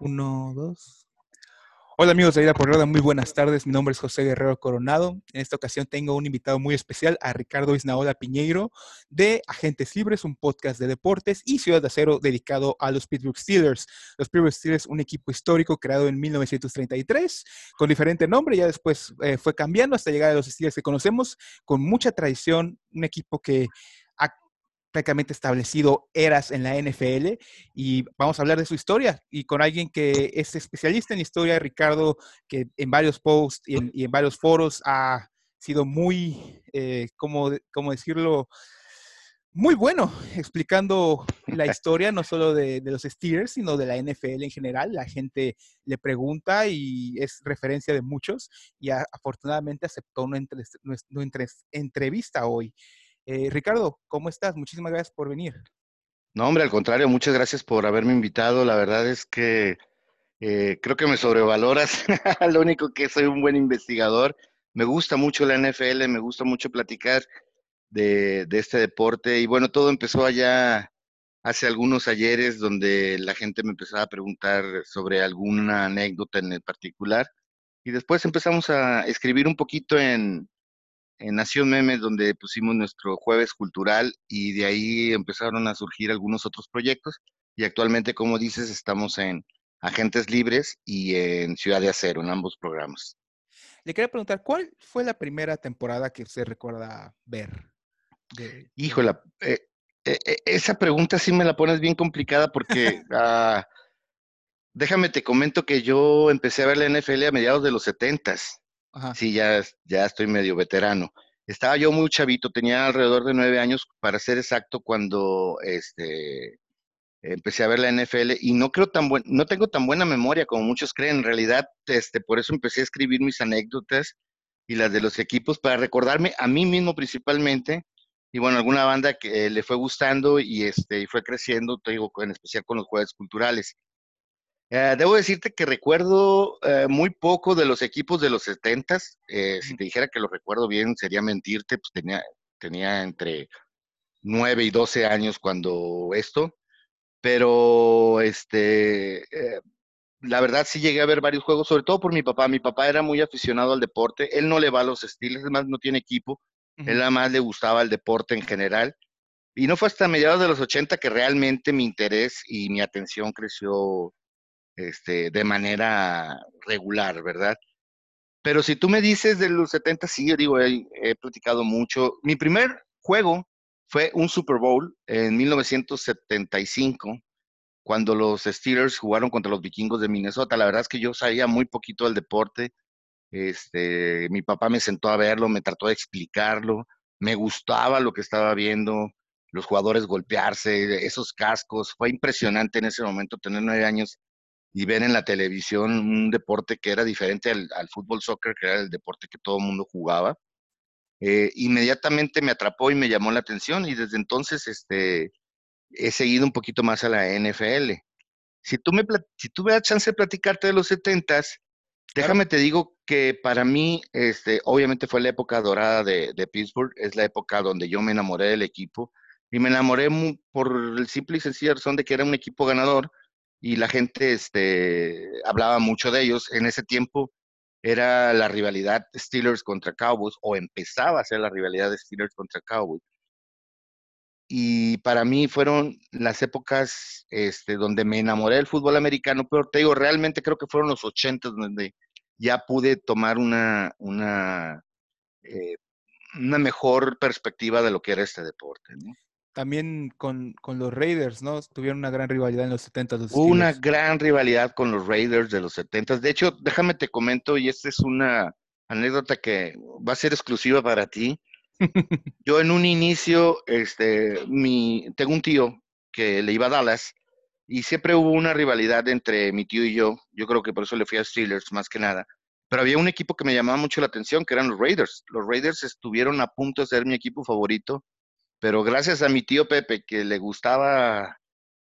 Uno, dos. Hola amigos de Vida por Rueda, muy buenas tardes. Mi nombre es José Guerrero Coronado. En esta ocasión tengo un invitado muy especial, a Ricardo Isnaola Piñeiro, de Agentes Libres, un podcast de deportes y Ciudad de Acero dedicado a los Pittsburgh Steelers. Los Pittsburgh Steelers, un equipo histórico creado en 1933, con diferente nombre, ya después eh, fue cambiando hasta llegar a los Steelers que conocemos, con mucha tradición, un equipo que prácticamente establecido eras en la NFL y vamos a hablar de su historia y con alguien que es especialista en historia, Ricardo, que en varios posts y en, varios foros ha sido muy, eh, ¿cómo, decirlo? Muy bueno explicando la historia, no solo de, los Steelers, sino de la NFL en general. La gente le pregunta y es referencia de muchos y afortunadamente aceptó una, entrevista hoy. Eh, Ricardo, ¿cómo estás? Muchísimas gracias por venir. No, hombre, al contrario, muchas gracias por haberme invitado. La verdad es que eh, creo que me sobrevaloras. Lo único que soy un buen investigador. Me gusta mucho la NFL, me gusta mucho platicar de, de este deporte. Y bueno, todo empezó allá hace algunos ayeres donde la gente me empezaba a preguntar sobre alguna anécdota en el particular. Y después empezamos a escribir un poquito en, en Nación Memes, donde pusimos nuestro jueves cultural y de ahí empezaron a surgir algunos otros proyectos. Y actualmente, como dices, estamos en Agentes Libres y en Ciudad de Acero, en ambos programas. Le quería preguntar, ¿cuál fue la primera temporada que usted recuerda ver? Híjole, eh, eh, eh, esa pregunta sí me la pones bien complicada porque ah, déjame te comento que yo empecé a ver la NFL a mediados de los setentas. Sí, ya, ya estoy medio veterano. Estaba yo muy chavito, tenía alrededor de nueve años, para ser exacto, cuando este, empecé a ver la NFL y no creo tan buen, no tengo tan buena memoria como muchos creen. En realidad, este, por eso empecé a escribir mis anécdotas y las de los equipos para recordarme a mí mismo principalmente y bueno, alguna banda que le fue gustando y este y fue creciendo, te digo, en especial con los jueves culturales. Eh, debo decirte que recuerdo eh, muy poco de los equipos de los 70 eh, si te dijera que lo recuerdo bien, sería mentirte, pues tenía, tenía entre 9 y 12 años cuando esto, pero este, la verdad sí llegué a ver varios juegos, sobre todo por mi papá. Mi papá era muy aficionado al deporte, él no le va a los estilos, además no tiene equipo, él nada más le gustaba el deporte en general. Y no fue hasta mediados de los 80 que realmente mi interés y mi atención creció este, de manera regular, ¿verdad? Pero si tú me dices de los 70, sí, yo digo, he, he platicado mucho. Mi primer juego fue un Super Bowl en 1975, cuando los Steelers jugaron contra los vikingos de Minnesota. La verdad es que yo sabía muy poquito del deporte. Este, mi papá me sentó a verlo, me trató de explicarlo, me gustaba lo que estaba viendo, los jugadores golpearse, esos cascos. Fue impresionante en ese momento tener nueve años y ver en la televisión un deporte que era diferente al, fútbol soccer, que era el deporte que todo el mundo jugaba, eh, inmediatamente me atrapó y me llamó la atención y desde entonces este, he seguido un poquito más a la NFL. Si tú me, si tú me das chance de platicarte de los 70 déjame te digo que para mí, este, obviamente fue la época dorada de, de, Pittsburgh, es la época donde yo me enamoré del equipo y me enamoré por el simple y sencillo razón de que era un equipo ganador, y la gente este, hablaba mucho de ellos. En ese tiempo era la rivalidad Steelers contra Cowboys o empezaba a ser la rivalidad Steelers contra Cowboys. Y para mí fueron las épocas este, donde me enamoré del fútbol americano, pero te digo, realmente creo que fueron los 80 donde ya pude tomar una, una, eh, una mejor perspectiva de lo que era este deporte. También con, los Raiders, ¿no? Tuvieron una gran rivalidad en los 70. una gran rivalidad con los Raiders de los 70. De hecho, déjame te comento, y esta es una anécdota que va a ser exclusiva para ti. Yo en un inicio, este, mi, tengo un tío que le iba a Dallas y siempre hubo una rivalidad entre mi tío y yo. Yo creo que por eso le fui a Steelers más que nada. Pero había un equipo que me llamaba mucho la atención, que eran los Raiders. Los Raiders estuvieron a punto de ser mi equipo favorito pero gracias a mi tío Pepe, que le gustaba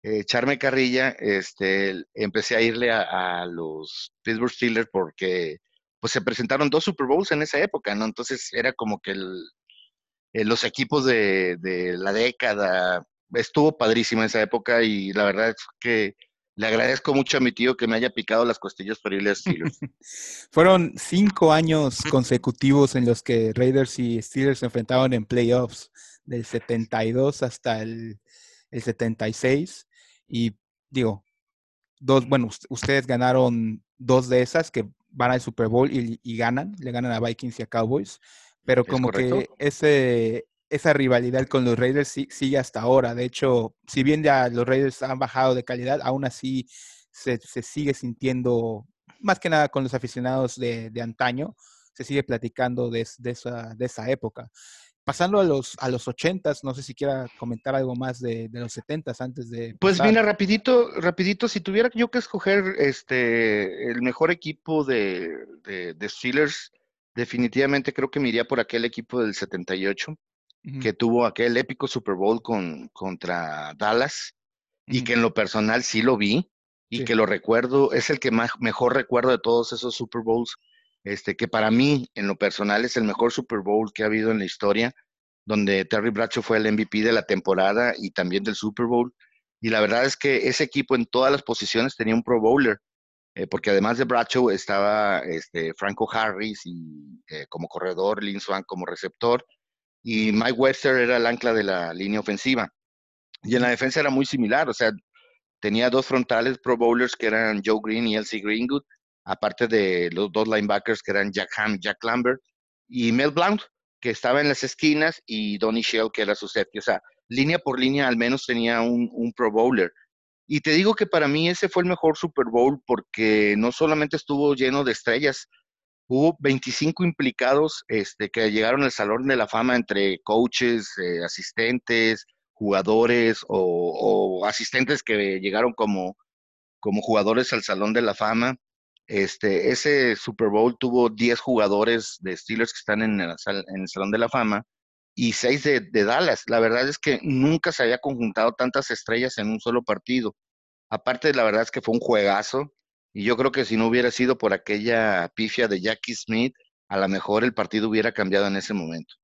eh, echarme carrilla, este, empecé a irle a, los Pittsburgh Steelers porque pues se presentaron dos Super Bowls en esa época, ¿no? Entonces era como que eh, los equipos de, la década, estuvo padrísimo esa época y la verdad es que le agradezco mucho a mi tío que me haya picado las costillas para irle a Steelers. Fueron cinco años consecutivos en los que Raiders y Steelers se enfrentaban en playoffs, del 72 hasta el, el 76. Y digo, dos, bueno, ustedes ganaron dos de esas que van al Super Bowl y, ganan, le ganan a Vikings y a Cowboys, pero como que ese, esa rivalidad con los Raiders sigue hasta ahora. De hecho, si bien ya los Raiders han bajado de calidad, aún así se, sigue sintiendo, más que nada con los aficionados de, antaño, se sigue platicando de, esa, de esa época. Pasando a los, a los 80 no sé si quiera comentar algo más de, los 70 antes de... Pues mira, rapidito, rapidito, si tuviera yo que escoger este, el mejor equipo de, de, Steelers, definitivamente creo que me iría por aquel equipo del 78, que tuvo aquel épico Super Bowl con, contra Dallas, y que en lo personal sí lo vi, y que lo recuerdo, es el que más, mejor recuerdo de todos esos Super Bowls este, que para mí, en lo personal, es el mejor Super Bowl que ha habido en la historia, donde Terry Bradshaw fue el MVP de la temporada y también del Super Bowl. Y la verdad es que ese equipo en todas las posiciones tenía un Pro Bowler, eh, porque además de Bradshaw estaba este, Franco Harris y, eh, como corredor, Lin Swan como receptor, y Mike Webster era el ancla de la línea ofensiva. Y en la defensa era muy similar, o sea, tenía dos frontales Pro Bowlers que eran Joe Green y Elsie Greenwood, aparte de los dos linebackers que eran Jack Ham Jack Lambert, y Mel Blount, que estaba en las esquinas, y Donny Shell, que era su safety. O sea, línea por línea al menos tenía un, un Pro Bowler. Y te digo que para mí ese fue el mejor Super Bowl porque no solamente estuvo lleno de estrellas, hubo 25 implicados este, que llegaron al Salón de la Fama entre coaches, eh, asistentes, jugadores o, asistentes que llegaron como, como jugadores al Salón de la Fama. Este, ese Super Bowl tuvo 10 jugadores de Steelers que están en el, Salón de la Fama y 6 de, Dallas. La verdad es que nunca se había conjuntado tantas estrellas en un solo partido. Aparte, la verdad es que fue un juegazo y yo creo que si no hubiera sido por aquella pifia de Jackie Smith, a lo mejor el partido hubiera cambiado en ese momento.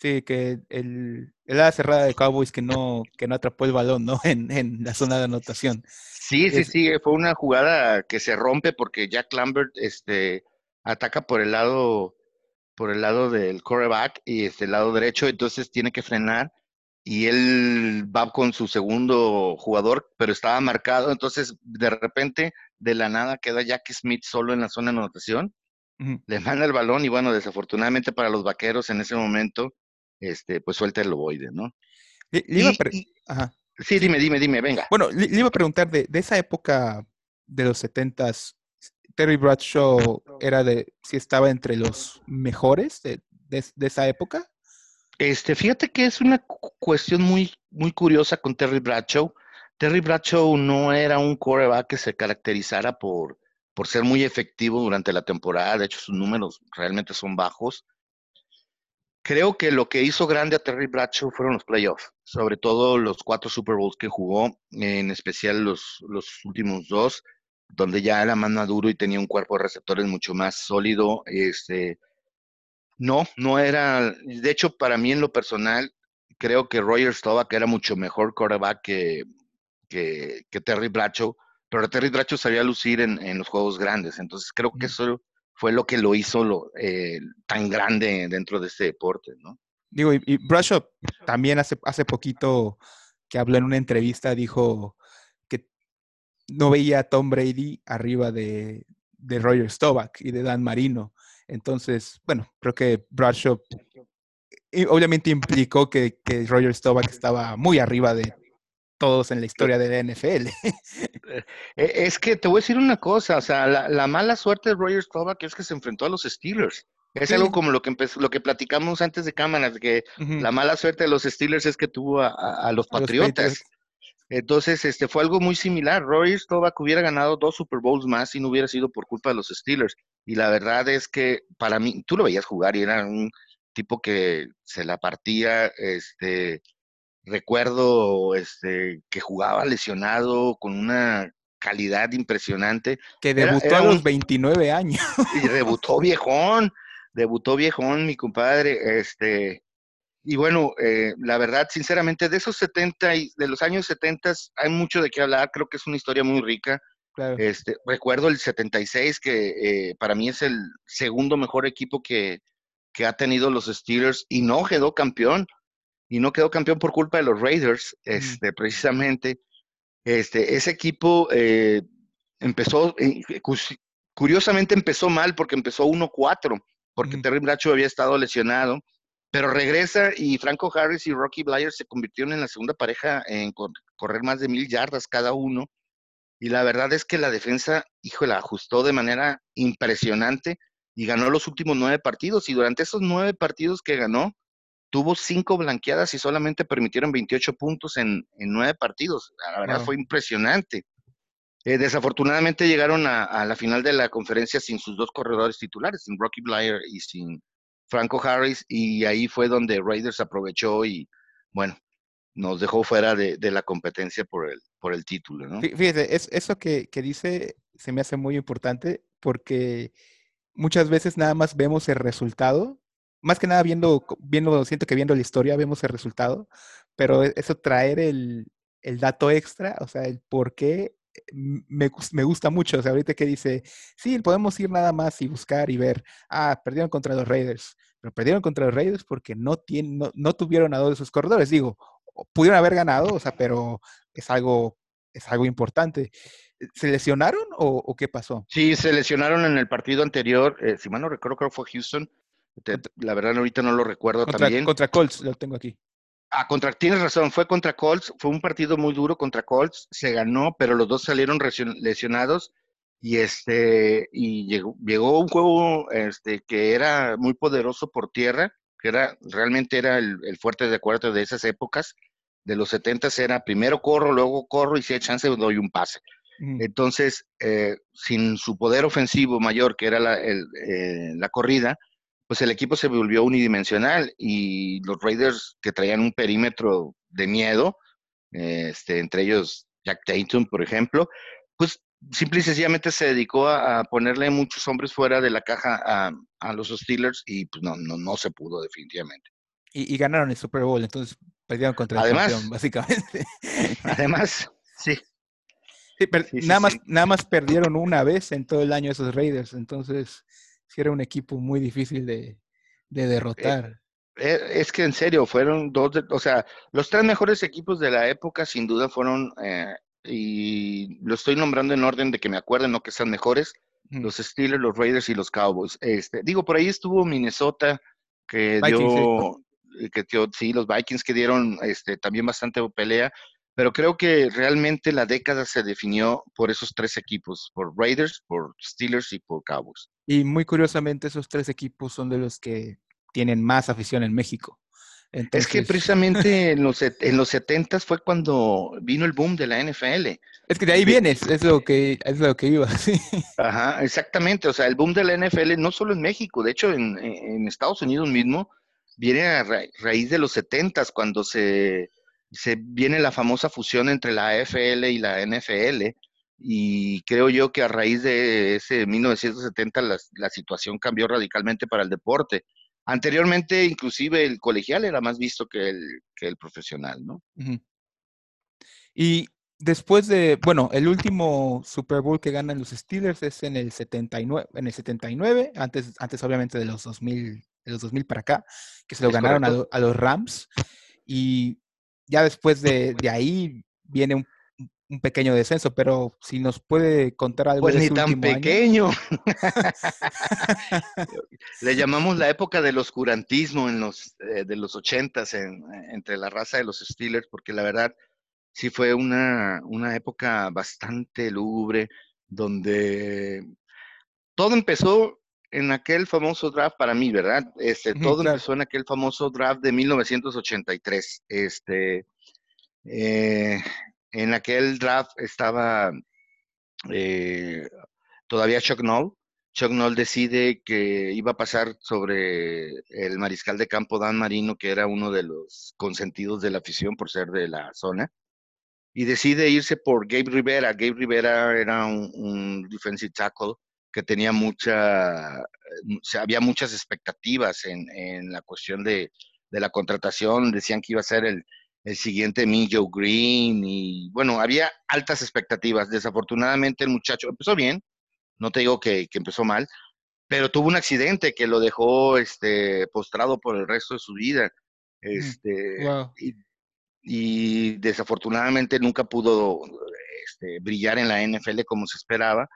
Sí, que el, el cerrada de Cowboys que no, que no atrapó el balón, ¿no? En, en la zona de anotación. Sí, sí, sí, fue una jugada que se rompe porque Jack Lambert este, ataca por el lado, por el lado del coreback y este el lado derecho, entonces tiene que frenar y él va con su segundo jugador, pero estaba marcado, entonces de repente de la nada queda Jack Smith solo en la zona de anotación, le manda el balón y bueno, desafortunadamente para los vaqueros en ese momento este, pues suelta el ovoide, ¿no? Sí, dime, dime, dime, venga. Bueno, le, iba a preguntar de, esa época de los setentas, Terry Bradshaw era de, si estaba entre los mejores de, esa época. Este, fíjate que es una cuestión muy, muy curiosa con Terry Bradshaw. Terry Bradshaw no era un coreback que se caracterizara por, por ser muy efectivo durante la temporada. De hecho, sus números realmente son bajos. Creo que lo que hizo grande a Terry Bradshaw fueron los playoffs, sobre todo los cuatro Super Bowls que jugó, en especial los, los últimos dos, donde ya era más maduro y tenía un cuerpo de receptores mucho más sólido. Este, no, no era, de hecho, para mí en lo personal, creo que Roger Staubach era mucho mejor quarterback que, que, Terry Bradshaw, pero Terry Bradshaw sabía lucir en, en, los juegos grandes, entonces creo que eso fue lo que lo hizo lo, eh, tan grande dentro de este deporte, ¿no? Digo, y, y Bradshaw también hace, hace poquito que habló en una entrevista, dijo que no veía a Tom Brady arriba de, de Roger Staubach y de Dan Marino. Entonces, bueno, creo que Bradshaw obviamente implicó que, que Roger Staubach estaba muy arriba de todos en la historia de la NFL. Eh, es que te voy a decir una cosa, o sea, la, mala suerte de Roger Staubach es que se enfrentó a los Steelers. Es algo como lo que lo que platicamos antes de cámaras, que la mala suerte de los Steelers es que tuvo a, los Patriotas. Entonces, este fue algo muy similar. Roger Staubach hubiera ganado dos Super Bowls más si no hubiera sido por culpa de los Steelers. Y la verdad es que para mí, tú lo veías jugar y era un tipo que se la partía, este, recuerdo este, que jugaba lesionado con una calidad impresionante. Que debutó a los 29 años. Y debutó viejón, debutó viejón, mi compadre. Este, y bueno, eh, la verdad, sinceramente, de esos 70 y de los años 70 hay mucho de qué hablar. Creo que es una historia muy rica. Este, recuerdo el 76, que eh, para mí es el segundo mejor equipo que, que, ha tenido los Steelers y no quedó campeón. Y no quedó campeón por culpa de los Raiders, este, precisamente. Este, ese equipo eh, empezó, curiosamente empezó mal porque empezó 1-4, porque Terry Bracho había estado lesionado pero regresa y Franco Harris y Rocky Blyer se convirtieron en la segunda pareja en correr más de mil yardas cada uno. Y la verdad es que la defensa, híjole, ajustó de manera impresionante y ganó los últimos nueve partidos. Y durante esos nueve partidos que ganó, tuvo cinco blanqueadas y solamente permitieron 28 puntos en, nueve partidos. La verdad fue impresionante. Eh, desafortunadamente llegaron a, a, la final de la conferencia sin sus dos corredores titulares, sin Rocky Blyer y sin Franco Harris, y ahí fue donde Raiders aprovechó y, bueno, nos dejó fuera de, la competencia por el, por el título, ¿no? Fíjese, es, eso que, dice se me hace muy importante porque muchas veces nada más vemos el resultado, más que nada viendo, viendo, siento que viendo la historia vemos el resultado, pero e, eso traer el, el dato extra, o sea, el por qué me, me, gusta mucho. O sea, ahorita que dice, sí, podemos ir nada más y buscar y ver, ah, perdieron contra los Raiders, pero perdieron contra los Raiders porque no, tienen, no, tuvieron a dos de sus corredores. Digo, pudieron haber ganado, o sea, pero es algo, es algo importante. ¿Se lesionaron o, qué pasó? Sí, se lesionaron en el partido anterior. Eh, si mal no recuerdo, creo que fue Houston. La verdad, ahorita no lo recuerdo también. Contra Colts, lo tengo aquí. Ah, contra, tienes razón, fue contra Colts, fue un partido muy duro contra Colts, se ganó, pero los dos salieron lesionados y este y llegó, llegó un juego este que era muy poderoso por tierra, que era realmente era el, fuerte de acuerdo de esas épocas, de los 70 era primero corro, luego corro y si hay chance doy un pase. Entonces, eh, sin su poder ofensivo mayor, que era la, eh, la corrida, pues el equipo se volvió unidimensional y los Raiders que traían un perímetro de miedo, este, entre ellos Jack Tatum, por ejemplo, pues simple y sencillamente se dedicó a, ponerle muchos hombres fuera de la caja a, los Steelers y pues no, no, no se pudo definitivamente. Y, ganaron el Super Bowl, entonces perdieron contra el campeón, básicamente. Además, sí. nada, Más, nada más perdieron una vez en todo el año esos Raiders, entonces si era un equipo muy difícil de, de eh, derrotar. Eh, es que en serio, fueron dos, o sea, los tres mejores equipos de la época sin duda fueron, eh, y lo estoy nombrando en orden de que me acuerden, no que sean mejores, los Steelers, los Raiders y los Cowboys. Este, digo, por ahí estuvo Minnesota, que dio, que dio, sí, los Vikings que dieron este, también bastante pelea, pero creo que realmente la década se definió por esos tres equipos, por Raiders, por Steelers y por Cowboys. Y muy curiosamente esos tres equipos son de los que tienen más afición en México. Es que precisamente en los, en los 70 fue cuando vino el boom de la NFL. Es que de ahí vienes, es lo que, es lo que iba. Ajá, exactamente. O sea, el boom de la NFL no solo en México, de hecho en, en Estados Unidos mismo viene a raíz de los 70 cuando se se viene la famosa fusión entre la AFL y la NFL y creo yo que a raíz de ese 1970 la, la situación cambió radicalmente para el deporte. Anteriormente, inclusive el colegial era más visto que el, que el profesional, ¿no? Y después de, bueno, el último Super Bowl que ganan los Steelers es en el 79, en el 79 antes, antes obviamente de los 2000, de los 2000 para acá, que se lo ganaron a, a, los Rams. Y ya después de, ahí viene un, pequeño descenso, pero si nos puede contar algo. Pues ni tan pequeño. Le llamamos la época del oscurantismo en los, eh, de los ochentas entre la raza de los Steelers, porque la verdad sí fue una, una época bastante lúgubre, donde todo empezó en aquel famoso draft para mí, ¿verdad? Este, todo empezó en aquel famoso draft de 1983. Este, eh, en aquel draft estaba eh, todavía Chuck Noll. Chuck Noll decide que iba a pasar sobre el mariscal de campo Dan Marino, que era uno de los consentidos de la afición por ser de la zona, y decide irse por Gabe Rivera. Gabe Rivera era un, un defensive tackle que tenía mucha, había muchas expectativas en, en, la cuestión de, de la contratación, decían que iba a ser el, el siguiente Joe Green y bueno, había altas expectativas. Desafortunadamente el muchacho empezó bien, no te digo que, empezó mal, pero tuvo un accidente que lo dejó este, postrado por el resto de su vida. Mm, este, y, desafortunadamente nunca pudo este, brillar en la NFL como se esperaba.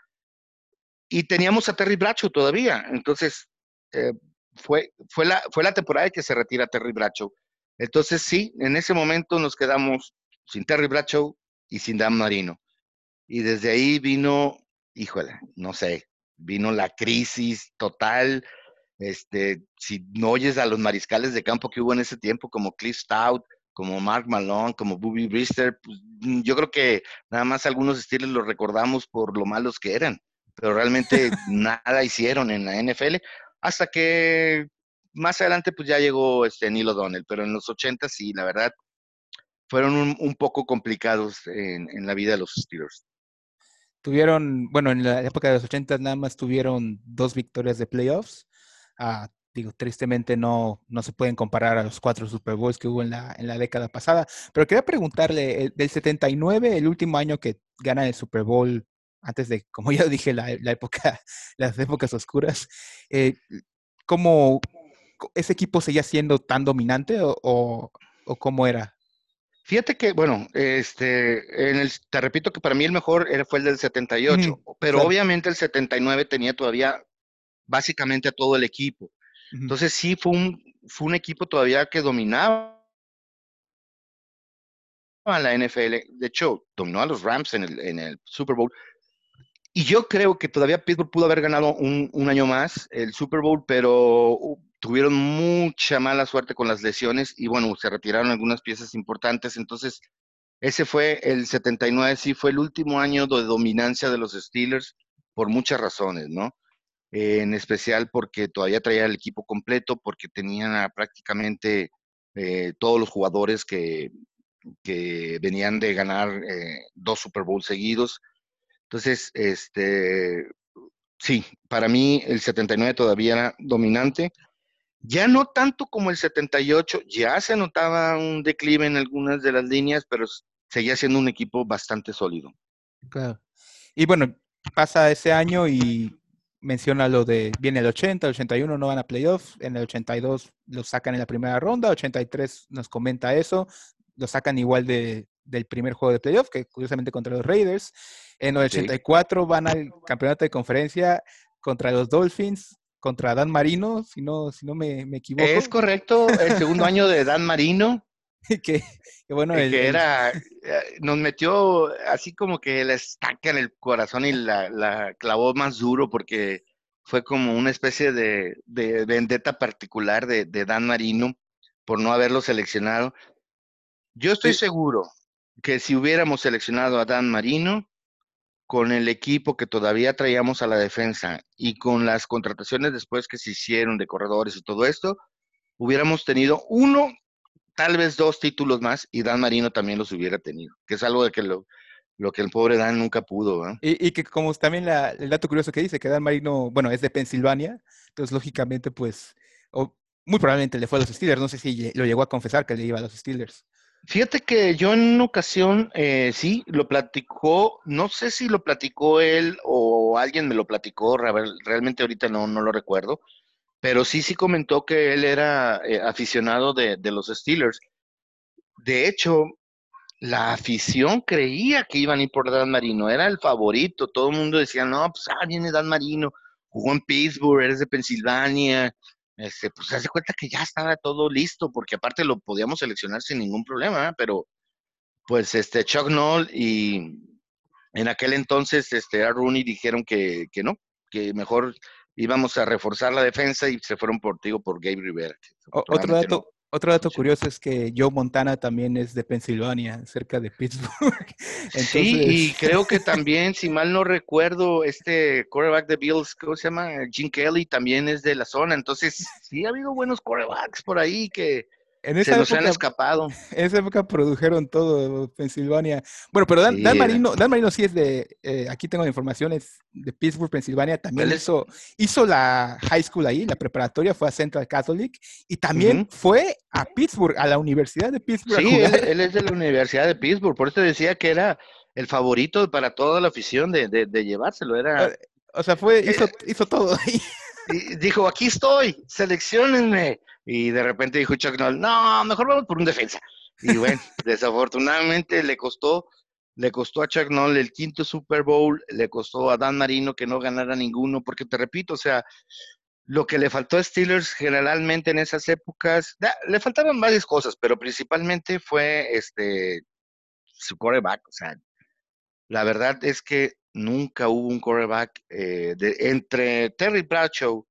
Y teníamos a Terry Bracho todavía. Entonces, eh, fue, fue, la, fue la temporada que se retira Terry Bracho. Entonces, sí, en ese momento nos quedamos sin Terry Bradshaw y sin Dan Marino. Y desde ahí vino, híjole, no sé, vino la crisis total. Este, si no oyes a los mariscales de campo que hubo en ese tiempo, como Cliff Stout, como Mark Malone, como Bobby Brister, pues, yo creo que nada más algunos estilos los recordamos por lo malos que eran, pero realmente nada hicieron en la NFL hasta que más adelante pues ya llegó este Neil O'Donnell, pero en los 80 sí, la verdad, fueron un, poco complicados en, la vida de los Steelers. Tuvieron, bueno, en la época de los 80 nada más tuvieron dos victorias de playoffs. Ah, digo, tristemente no, no se pueden comparar a los cuatro Super Bowls que hubo en la, en la década pasada. Pero quería preguntarle, del 79, el último año que gana el Super Bowl, antes de, como ya dije, la, la época, las épocas oscuras, eh, ¿cómo, ese equipo seguía siendo tan dominante o, cómo era? Fíjate que, bueno, este, en el, te repito que para mí el mejor fue el del 78, pero obviamente el 79 tenía todavía básicamente a todo el equipo. Entonces sí fue un, fue un equipo todavía que dominaba a la NFL. De hecho, dominó a los Rams en el, en el Super Bowl. Y yo creo que todavía Pittsburgh pudo haber ganado un, año más el Super Bowl, pero tuvieron mucha mala suerte con las lesiones y bueno, se retiraron algunas piezas importantes. Entonces, ese fue el 79, sí, fue el último año de dominancia de los Steelers por muchas razones, ¿no? en especial porque todavía traía el equipo completo, porque tenían prácticamente eh, todos los jugadores que, que, venían de ganar eh, dos Super Bowls seguidos. Entonces, este, sí, para mí el 79 todavía era dominante. Ya no tanto como el 78, ya se notaba un declive en algunas de las líneas, pero seguía siendo un equipo bastante sólido. Claro. Y bueno, pasa ese año y menciona lo de, viene el 80, el 81 no van a playoff, en el 82 lo sacan en la primera ronda, 83 nos comenta eso, lo sacan igual de, del primer juego de playoff, que curiosamente contra los Raiders. En el 84 van al campeonato de conferencia contra los Dolphins, contra Dan Marino, si no, si no me, equivoco. Es correcto, el segundo año de Dan Marino. que, bueno, que era, eh, nos metió así como que la estaca en el corazón y la, clavó más duro porque fue como una especie de, vendetta particular de, Dan Marino por no haberlo seleccionado. Yo estoy seguro que si hubiéramos seleccionado a Dan Marino, con el equipo que todavía traíamos a la defensa y con las contrataciones después que se hicieron de corredores y todo esto, hubiéramos tenido uno, tal vez dos títulos más y Dan Marino también los hubiera tenido, que es algo de que lo, lo que el pobre Dan nunca pudo. Y, que como también el dato curioso que dice, que Dan Marino, bueno, es de Pensilvania, entonces lógicamente pues, muy probablemente le fue a los Steelers, no sé si lo llegó a confesar que le iba a los Steelers. Fíjate que yo en una ocasión eh, sí lo platicó, no sé si lo platicó él o alguien me lo platicó, realmente ahorita no, no lo recuerdo, pero sí, sí comentó que él era eh, aficionado de, los Steelers. De hecho, la afición creía que iban a ir por Dan Marino, era el favorito, todo el mundo decía, no, pues ah, viene Dan Marino, jugó en Pittsburgh, eres de Pensilvania, este, pues se hace cuenta que ya estaba todo listo, porque aparte lo podíamos seleccionar sin ningún problema, pero pues este Chuck Noll y en aquel entonces este a Rooney dijeron que, que no, que mejor íbamos a reforzar la defensa y se fueron por, digo, por Gabe Rivera. Otro dato, otro dato curioso es que Joe Montana también es de Pensilvania, cerca de Pittsburgh. Sí, y creo que también, si mal no recuerdo, este quarterback de Bills, ¿cómo se llama? Jim Kelly también es de la zona. Entonces, sí ha habido buenos quarterbacks por ahí que, En Se esa nos han época, escapado. en esa época produjeron todo Pensilvania. Bueno, pero Dan, Sí, Dan era. Marino, Dan Marino sí es de, eh, aquí tengo la información, es de Pittsburgh, Pensilvania. También hizo, hizo la high school ahí, la preparatoria, fue a Central Catholic y también fue a Pittsburgh, a la Universidad de Pittsburgh Sí, él, es de la Universidad de Pittsburgh, por eso decía que era el favorito para toda la afición de, de- de llevárselo. Era, Eh, O sea, fue, hizo, hizo todo ahí. y dijo, aquí estoy, seleccionenme. Y de repente dijo Chuck Noll, no, mejor vamos por un defensa. Y bueno, desafortunadamente le costó, le costó a Chuck Noll el quinto Super Bowl, le costó a Dan Marino que no ganara ninguno, porque te repito, o sea, lo que le faltó a Steelers generalmente en esas épocas, le faltaban varias cosas, pero principalmente fue este su quarterback, o sea, la verdad es que nunca hubo un quarterback eh, entre Terry Bradshaw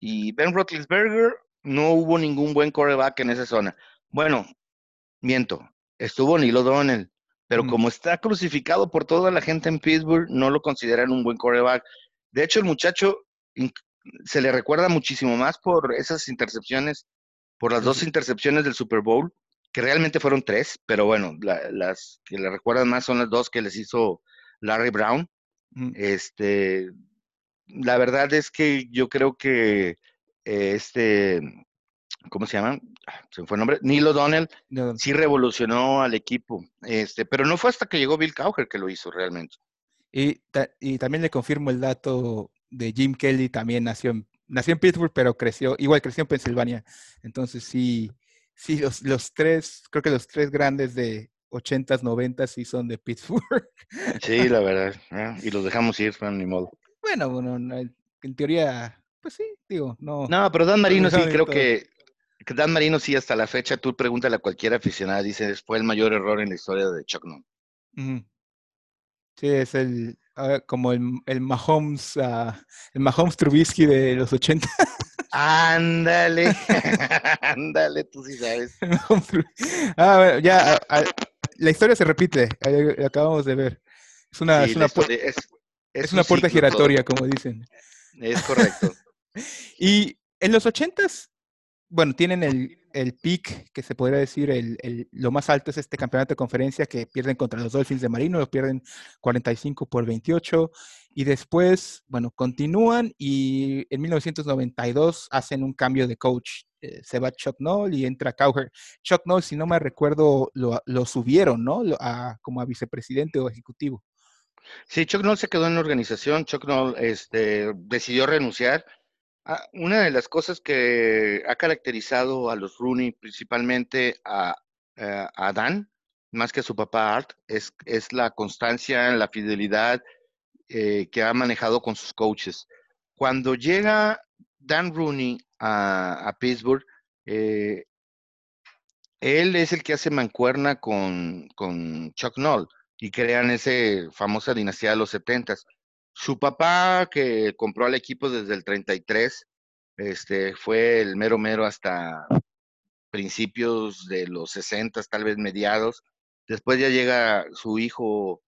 y Ben Roethlisberger, no hubo ningún buen quarterback en esa zona. Bueno, miento, estuvo Neil O'Donnell, pero Mm. como está crucificado por toda la gente en Pittsburgh, no lo consideran un buen quarterback. De hecho, el muchacho se le recuerda muchísimo más por esas intercepciones, por las dos intercepciones del Super Bowl, que realmente fueron tres, pero bueno, la- las que le recuerdan más son las dos que les hizo Larry Brown. Mm. Este, la verdad es que yo creo que eh, este, ¿cómo se llama? Ah, Se me fue el nombre. Neil O'Donnell No, sí revolucionó al equipo, este, pero no fue hasta que llegó Bill Cowher que lo hizo realmente. Y, ta- y también le confirmo el dato de Jim Kelly, también nació en, nació en Pittsburgh, pero creció, igual creció en Pensilvania. Entonces sí, sí, los, los tres, creo que los tres grandes de 80s, 90s sí son de Pittsburgh. Sí, la verdad. ¿eh? Y los dejamos ir, pero ni modo. Bueno, bueno, no, en teoría, pues sí, digo, no. No, pero Dan Marino sí, creo que, que Dan Marino sí, hasta la fecha, tú pregúntale a cualquier aficionado, dice, fue el mayor error en la historia de Chuck. Ujú. Sí, es el, como el, el Mahomes, ah, el Mahomes Trubisky de los 80. Ándale, ándale, tú sí sabes. ah, bueno, ya, la historia se repite, acabamos de ver. Es una, Sí, es una, historia es, es un una puerta todo. giratoria, como dicen. Es correcto. Y en los ochentas, bueno, tienen el, el peak, que se podría decir, el, el- lo más alto es este campeonato de conferencia que pierden contra los Dolphins de Marino, lo pierden 45 por 28. Y después, bueno, continúan y en 1992 hacen un cambio de coach. Eh, se va Chuck Noll y entra Cowher. Chuck Noll, si no me recuerdo, lo, lo subieron, ¿no? A- como a vicepresidente o ejecutivo. Sí, Chuck Noll se quedó en la organización, Chuck Noll este, decidió renunciar. Ah, una de las cosas que ha caracterizado a los Rooney, principalmente a, a Dan, más que a su papá Art, es, la constancia, la fidelidad eh, que ha manejado con sus coaches. Cuando llega Dan Rooney a, Pittsburgh, eh, él es el que hace mancuerna con, con Chuck Noll y crean esa famosa dinastía de los 70 Su papá, que compró al equipo desde el 33, este, fue el mero mero hasta principios de los 60, tal vez mediados. Después ya llega su hijo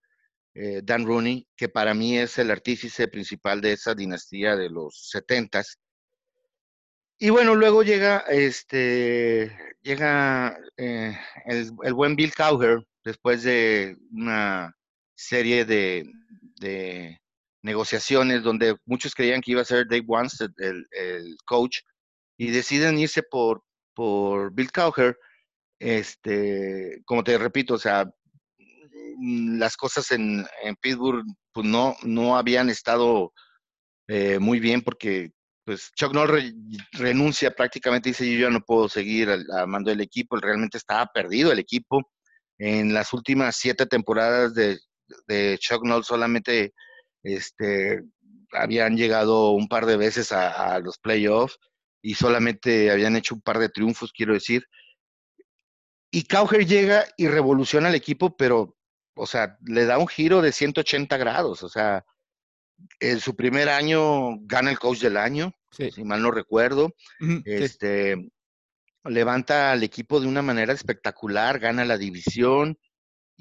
eh, Dan Rooney, que para mí es el artífice principal de esa dinastía de los 70 y bueno, luego llega este llega eh, el, el, buen Bill Cowher después de una serie de, de, negociaciones donde muchos creían que iba a ser Dave Wanstead el, el coach y deciden irse por, por Bill Cowher. Este, como te repito, o sea, las cosas en, en Pittsburgh pues no, no habían estado eh, muy bien porque pues Chuck Noll re, renuncia prácticamente, dice yo ya no puedo seguir al, mando del equipo, realmente estaba perdido el equipo. En las últimas siete temporadas de, de Chuck Noll solamente este, habían llegado un par de veces a, a, los playoffs y solamente habían hecho un par de triunfos, quiero decir. Y Cowher llega y revoluciona el equipo, pero, o sea, le da un giro de 180 grados, o sea, en su primer año gana el coach del año, sí. si mal no recuerdo. Uh -huh, este sí. levanta al equipo de una manera espectacular, gana la división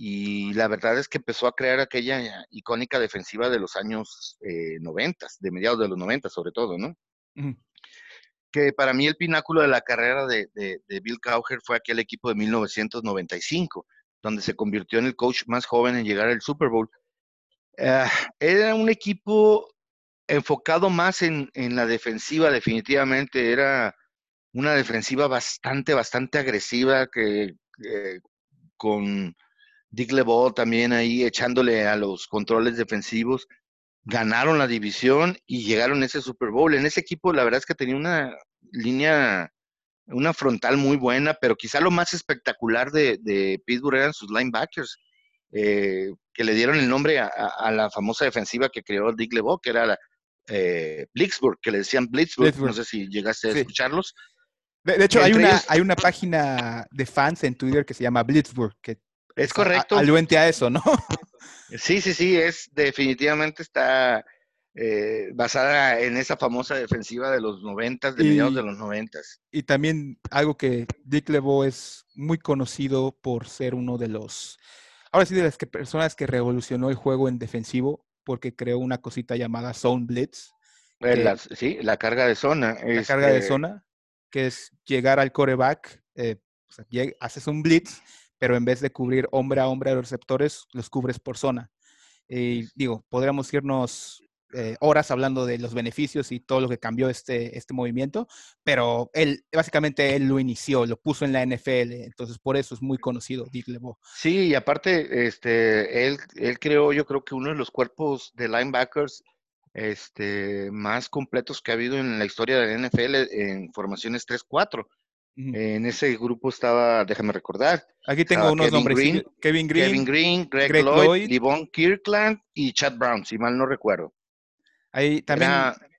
y la verdad es que empezó a crear aquella icónica defensiva de los años eh, 90, de mediados de los 90 sobre todo, ¿no? Uh -huh. que para mí el pináculo de la carrera de, Bill Cowher fue aquel equipo de 1995, donde se convirtió en el coach más joven en llegar al Super Bowl. Ah, era un equipo enfocado más en, la defensiva, definitivamente. Era una defensiva bastante, bastante agresiva, que eh, con Dick LeBeau también ahí echándole a los controles defensivos ganaron la división y llegaron a ese Super Bowl. En ese equipo, la verdad es que tenía una línea, una frontal muy buena, pero quizá lo más espectacular de, Pittsburgh eran sus linebackers, eh, que le dieron el nombre a, la famosa defensiva que creó Dick LeBeau, que era la, eh, Blitzburg, que le decían Blitzburg. No sé si llegaste a escucharlos. De, hecho, hay una, hay una página de fans en Twitter que se llama Blitzburg, que es correcto. Aluente a eso, ¿no? Sí, sí, sí, es definitivamente está eh, basada en esa famosa defensiva de los noventas, de mediados de los noventas. Y también algo que Dick LeBeau es muy conocido por ser uno de los, ahora sí, de las que, personas que revolucionó el juego en defensivo, porque creó una cosita llamada Zone Blitz. Eh, sí, la carga de zona. La carga de este zona, que es llegar al coreback, eh, haces un blitz pero en vez de cubrir hombre a hombre a los receptores, los cubres por zona. Y digo, podríamos irnos eh, horas hablando de los beneficios y todo lo que cambió este, este movimiento, pero él, básicamente él lo inició, lo puso en la NFL, entonces por eso es muy conocido Dick LeBeau. Sí, y aparte, este, él, él creó yo creo que uno de los cuerpos de linebackers este, más completos que ha habido en la historia de la NFL en formaciones 3-4. En ese grupo estaba, déjame recordar. Aquí tengo unos nombres. Kevin Green, Kevin Green, Greg, Lloyd, Lloyd, Kirkland y Chad Brown, si mal no recuerdo. Ahí también.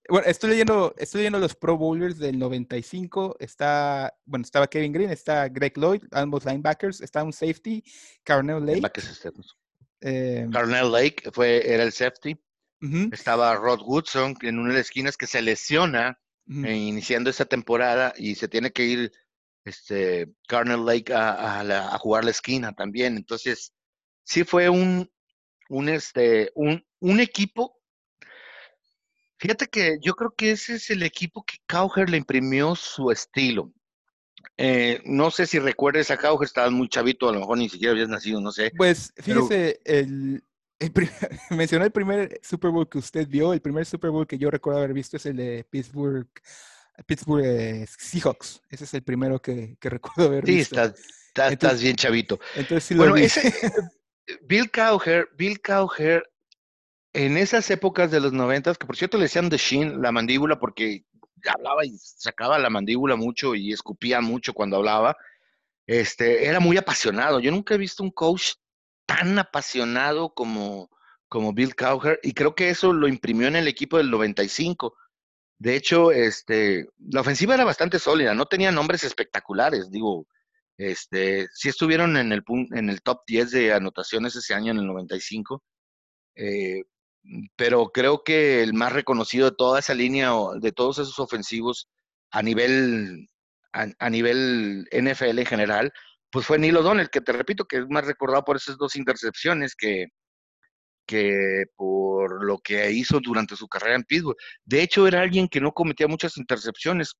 Bueno, estoy leyendo, estoy leyendo los Pro Bowlers del 95. Está, bueno, estaba Kevin Green, está Greg Lloyd, ambos linebackers, está un safety, Carnell Lake. Eh, Carnell Lake fue, era el safety. Estaba Rod Woodson en una de las esquinas que se lesiona eh, iniciando esta temporada y se tiene que ir este, Carnell Lake a, jugar la esquina también. Entonces, sí fue un, un, este, un, un equipo. Fíjate que yo creo que ese es el equipo que Cowher le imprimió su estilo. Eh, no sé si recuerdes a Cowher, estabas muy chavito, a lo mejor ni siquiera habías nacido, no sé. Pues fíjese, el, mencionó el primer Super Bowl que usted vio. El primer Super Bowl que yo recuerdo haber visto es el de Pittsburgh, Pittsburgh eh, Seahawks. Ese es el primero que, recuerdo haber visto. Sí, estás, estás, bien chavito. Entonces sí lo vi. Ese, Bill Cowher, Bill Cowher, en esas épocas de los noventas, que por cierto le decían The Shin, la mandíbula, porque hablaba y sacaba la mandíbula mucho y escupía mucho cuando hablaba. Este, era muy apasionado. Yo nunca he visto un coach tan apasionado como, como Bill Cowher y creo que eso lo imprimió en el equipo del 95. De hecho, este, la ofensiva era bastante sólida, no tenía nombres espectaculares, digo, este, sí estuvieron en el, en el top 10 de anotaciones ese año en el 95, eh, pero creo que el más reconocido de toda esa línea, de todos esos ofensivos a nivel, a nivel NFL en general, pues fue Neil O'Donnell, que te repito que es más recordado por esas dos intercepciones que, que por lo que hizo durante su carrera en Pittsburgh. De hecho, era alguien que no cometía muchas intercepciones.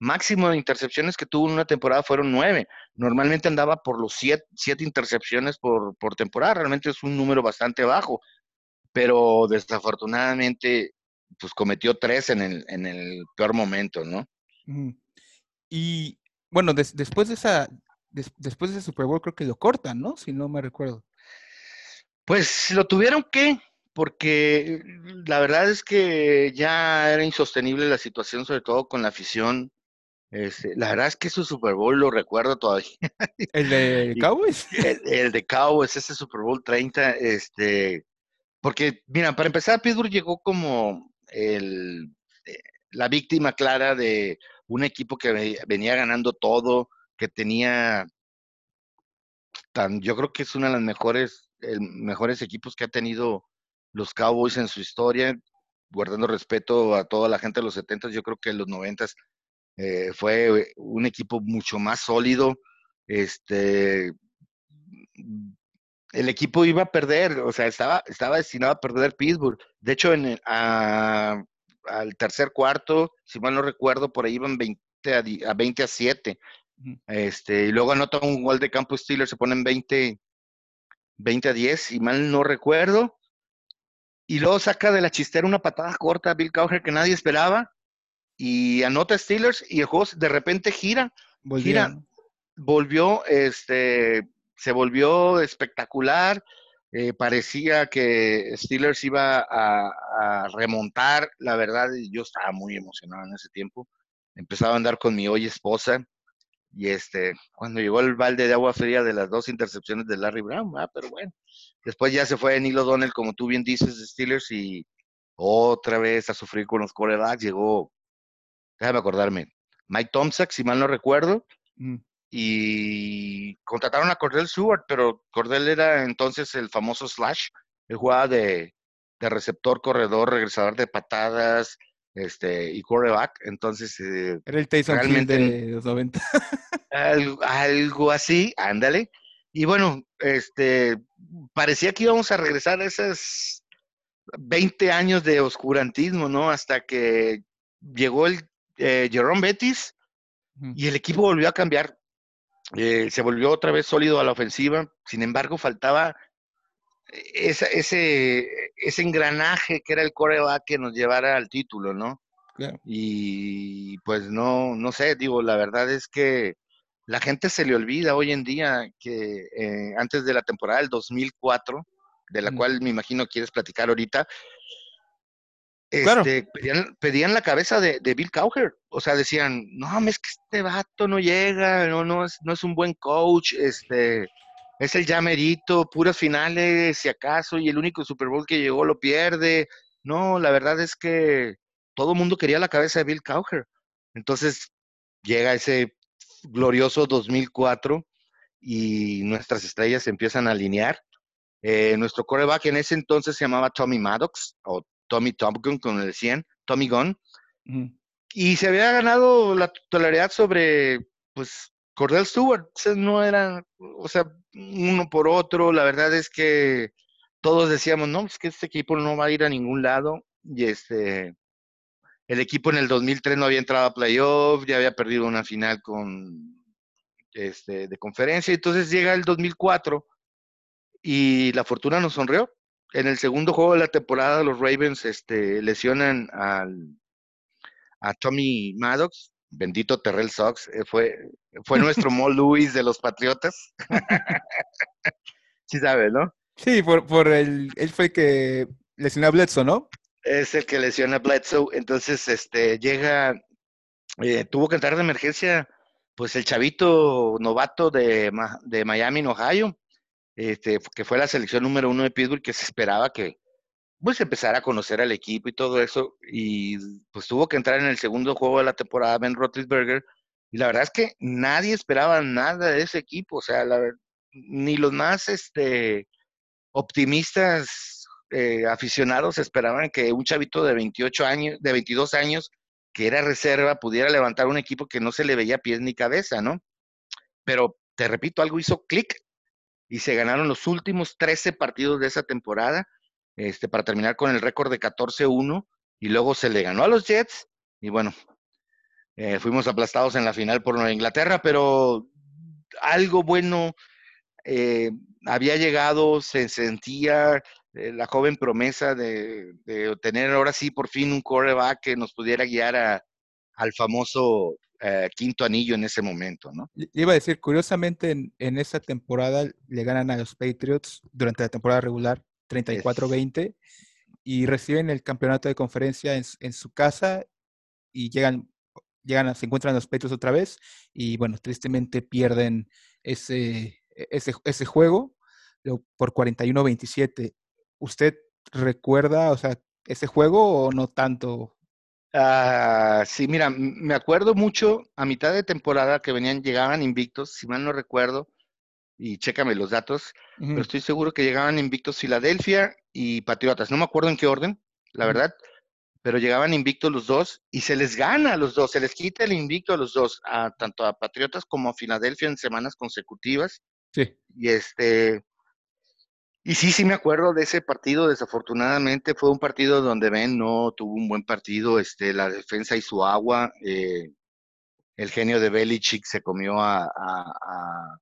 Máximo de intercepciones que tuvo en una temporada fueron nueve. Normalmente andaba por los siete, siete intercepciones por, por temporada. Realmente es un número bastante bajo. Pero desafortunadamente, pues cometió tres en el, en el peor momento, ¿no? Y bueno, después de esa, después de ese Super Bowl creo que lo cortan, ¿no? Si no me recuerdo. Pues lo tuvieron que, porque la verdad es que ya era insostenible la situación, sobre todo con la afición. Este, la verdad es que su Super Bowl lo recuerdo todavía. ¿El de Cowboys? El, de Cowboys, ese Super Bowl 30, este, porque, mira, para empezar, Pittsburgh llegó como el, eh, la víctima clara de un equipo que venía ganando todo, que tenía tan, yo creo que es una de las mejores, mejores equipos que ha tenido los Cowboys en su historia, guardando respeto a toda la gente de los 70, yo creo que en los 90 eh, fue un equipo mucho más sólido, este, el equipo iba a perder, o sea, estaba, estaba destinado a perder Pittsburgh. De hecho, en, a, al tercer cuarto, si mal no recuerdo, por ahí iban 20 a, 20 a 7. Este, y luego anota un gol de campo Steelers, se ponen 20, 20 a 10, si mal no recuerdo. Y luego saca de la chistera una patada corta a Bill Cowher que nadie esperaba. Y anota Steelers y el juego de repente gira. Gira. Volvió, este, se volvió espectacular. Eh, parecía que Steelers iba a, remontar. La verdad, yo estaba muy emocionado en ese tiempo. Empezaba a andar con mi hoy esposa. Y este, cuando llegó el balde de agua fría de las dos intercepciones de Larry Brown, ah, pero bueno. Después ya se fue Neil O'Donnell, como tú bien dices, de Steelers, y otra vez a sufrir con los corebacks. Llegó, déjame acordarme, Mike Thompson, si mal no recuerdo, mm. y contrataron a Cordell Stewart, pero Cordell era entonces el famoso slash, el jugaba de, receptor, corredor, regresador de patadas, este, y quarterback, entonces... Eh, era el Tyson realmente, de los 90. algo, algo, así, ándale. Y bueno, este, parecía que íbamos a regresar a esos 20 años de oscurantismo, ¿no? Hasta que llegó el eh, Jerome Bettis y el equipo volvió a cambiar. Eh, se volvió otra vez sólido a la ofensiva. Sin embargo, faltaba ese, ese engranaje que era el coreback que nos llevara al título, ¿no? Y pues no, no sé, digo, la verdad es que la gente se le olvida hoy en día que eh, antes de la temporada del 2004, de la cual me imagino quieres platicar ahorita, este, pedían, la cabeza de, Bill Cowher. O sea, decían, no, es que este vato no llega, no, no, es, no es un buen coach, este, es el llamerito, puras finales, si acaso, y el único Super Bowl que llegó lo pierde. No, la verdad es que todo el mundo quería la cabeza de Bill Cowher. Entonces llega ese glorioso 2004 y nuestras estrellas se empiezan a alinear. Eh, nuestro coreback en ese entonces se llamaba Tommy Maddox o Tommy Tompkins, como le decían, Tommy Gunn. Y se había ganado la titularidad sobre, pues, Cordell Stewart. no era, o sea, uno por otro. La verdad es que todos decíamos, no, es que este equipo no va a ir a ningún lado. Y este, el equipo en el 2003 no había entrado a playoff, ya había perdido una final con este, de conferencia. Entonces llega el 2004 y la fortuna nos sonrió. En el segundo juego de la temporada, los Ravens este, lesionan al, a Tommy Maddox, bendito Terrell Sox, eh, fue, fue nuestro Mo Lewis de los Patriotas. sí sabes, ¿no? Sí, por, por el, él fue el que lesionó a Bledsoe, ¿no? es el que lesiona a Bledsoe. Entonces, este, llega, eh, tuvo que entrar de emergencia, pues el chavito novato de, de Miami, en Ohio, este, que fue la selección número uno de Pittsburgh, que se esperaba que, pues, empezara a conocer al equipo y todo eso. Y pues tuvo que entrar en el segundo juego de la temporada, Ben Roethlisberger. Y la verdad es que nadie esperaba nada de ese equipo, o sea, ni los más este, optimistas eh, aficionados esperaban que un chavito de 28 años, de 22 años, que era reserva, pudiera levantar un equipo que no se le veía pies ni cabeza, ¿no? Pero te repito, algo hizo clic y se ganaron los últimos 13 partidos de esa temporada este, para terminar con el récord de 14-1 y luego se le ganó a los Jets y bueno, eh, fuimos aplastados en la final por Nueva Inglaterra, pero algo bueno eh, había llegado, se sentía eh, la joven promesa de, tener ahora sí por fin un coreback que nos pudiera guiar a, al famoso quinto anillo en ese momento, ¿no? Iba a decir, curiosamente en, en, esa temporada le ganan a los Patriots durante la temporada regular 34-20 y reciben el campeonato de conferencia en, en, su casa y llegan, llegan se encuentran los Patriots otra vez y bueno, tristemente pierden ese, ese, ese juego por 41-27. ¿Usted recuerda, o sea, ese juego o no tanto? Ah, sí, mira, me acuerdo mucho a mitad de temporada que venían, llegaban invictos, si mal no recuerdo, y chécame los datos, pero estoy seguro que llegaban invictos Filadelfia y Patriotas. No me acuerdo en qué orden, la verdad, pero llegaban invictos los dos y se les gana a los dos, se les quita el invicto a los dos, a, tanto a Patriotas como a Filadelfia en semanas consecutivas. Sí. Y este, Y sí, sí me acuerdo de ese partido. Desafortunadamente fue un partido donde Ben no tuvo un buen partido. Este, la defensa hizo agua. Eh, el genio de Belichick se comió a, a, a,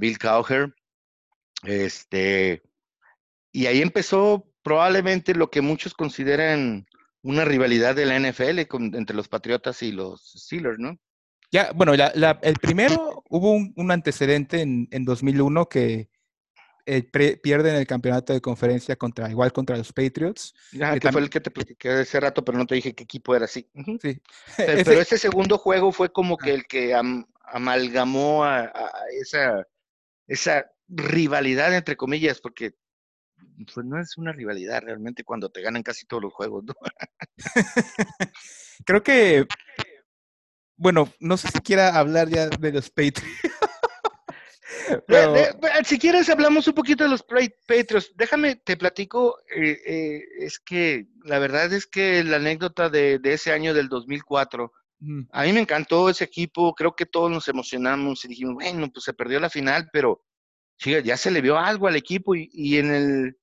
Bill Cowher. Este, y ahí empezó probablemente lo que muchos consideran una rivalidad de la NFL entre los Patriotas y los Steelers, ¿no? Ya, bueno, el primero hubo un, antecedente en, en, 2001 que eh, pierden el campeonato de conferencia contra igual contra los Patriots. Ya, que, fue el que te platiqué hace rato, pero no te dije qué equipo era así. Sí. Pero, ese, segundo juego fue como que ah. el que amalgamó a, esa, esa rivalidad, entre comillas, porque pues no es una rivalidad realmente cuando te ganan casi todos los juegos, ¿no? Creo que, bueno, no sé si quiera hablar ya de los Patriots. si quieres hablamos un poquito de los Patriots. Déjame, te platico, eh, eh, es que la verdad es que la anécdota de, ese año del 2004, a mí me encantó ese equipo, creo que todos nos emocionamos y dijimos, bueno, pues se perdió la final, pero ya se le vio algo al equipo y, en el...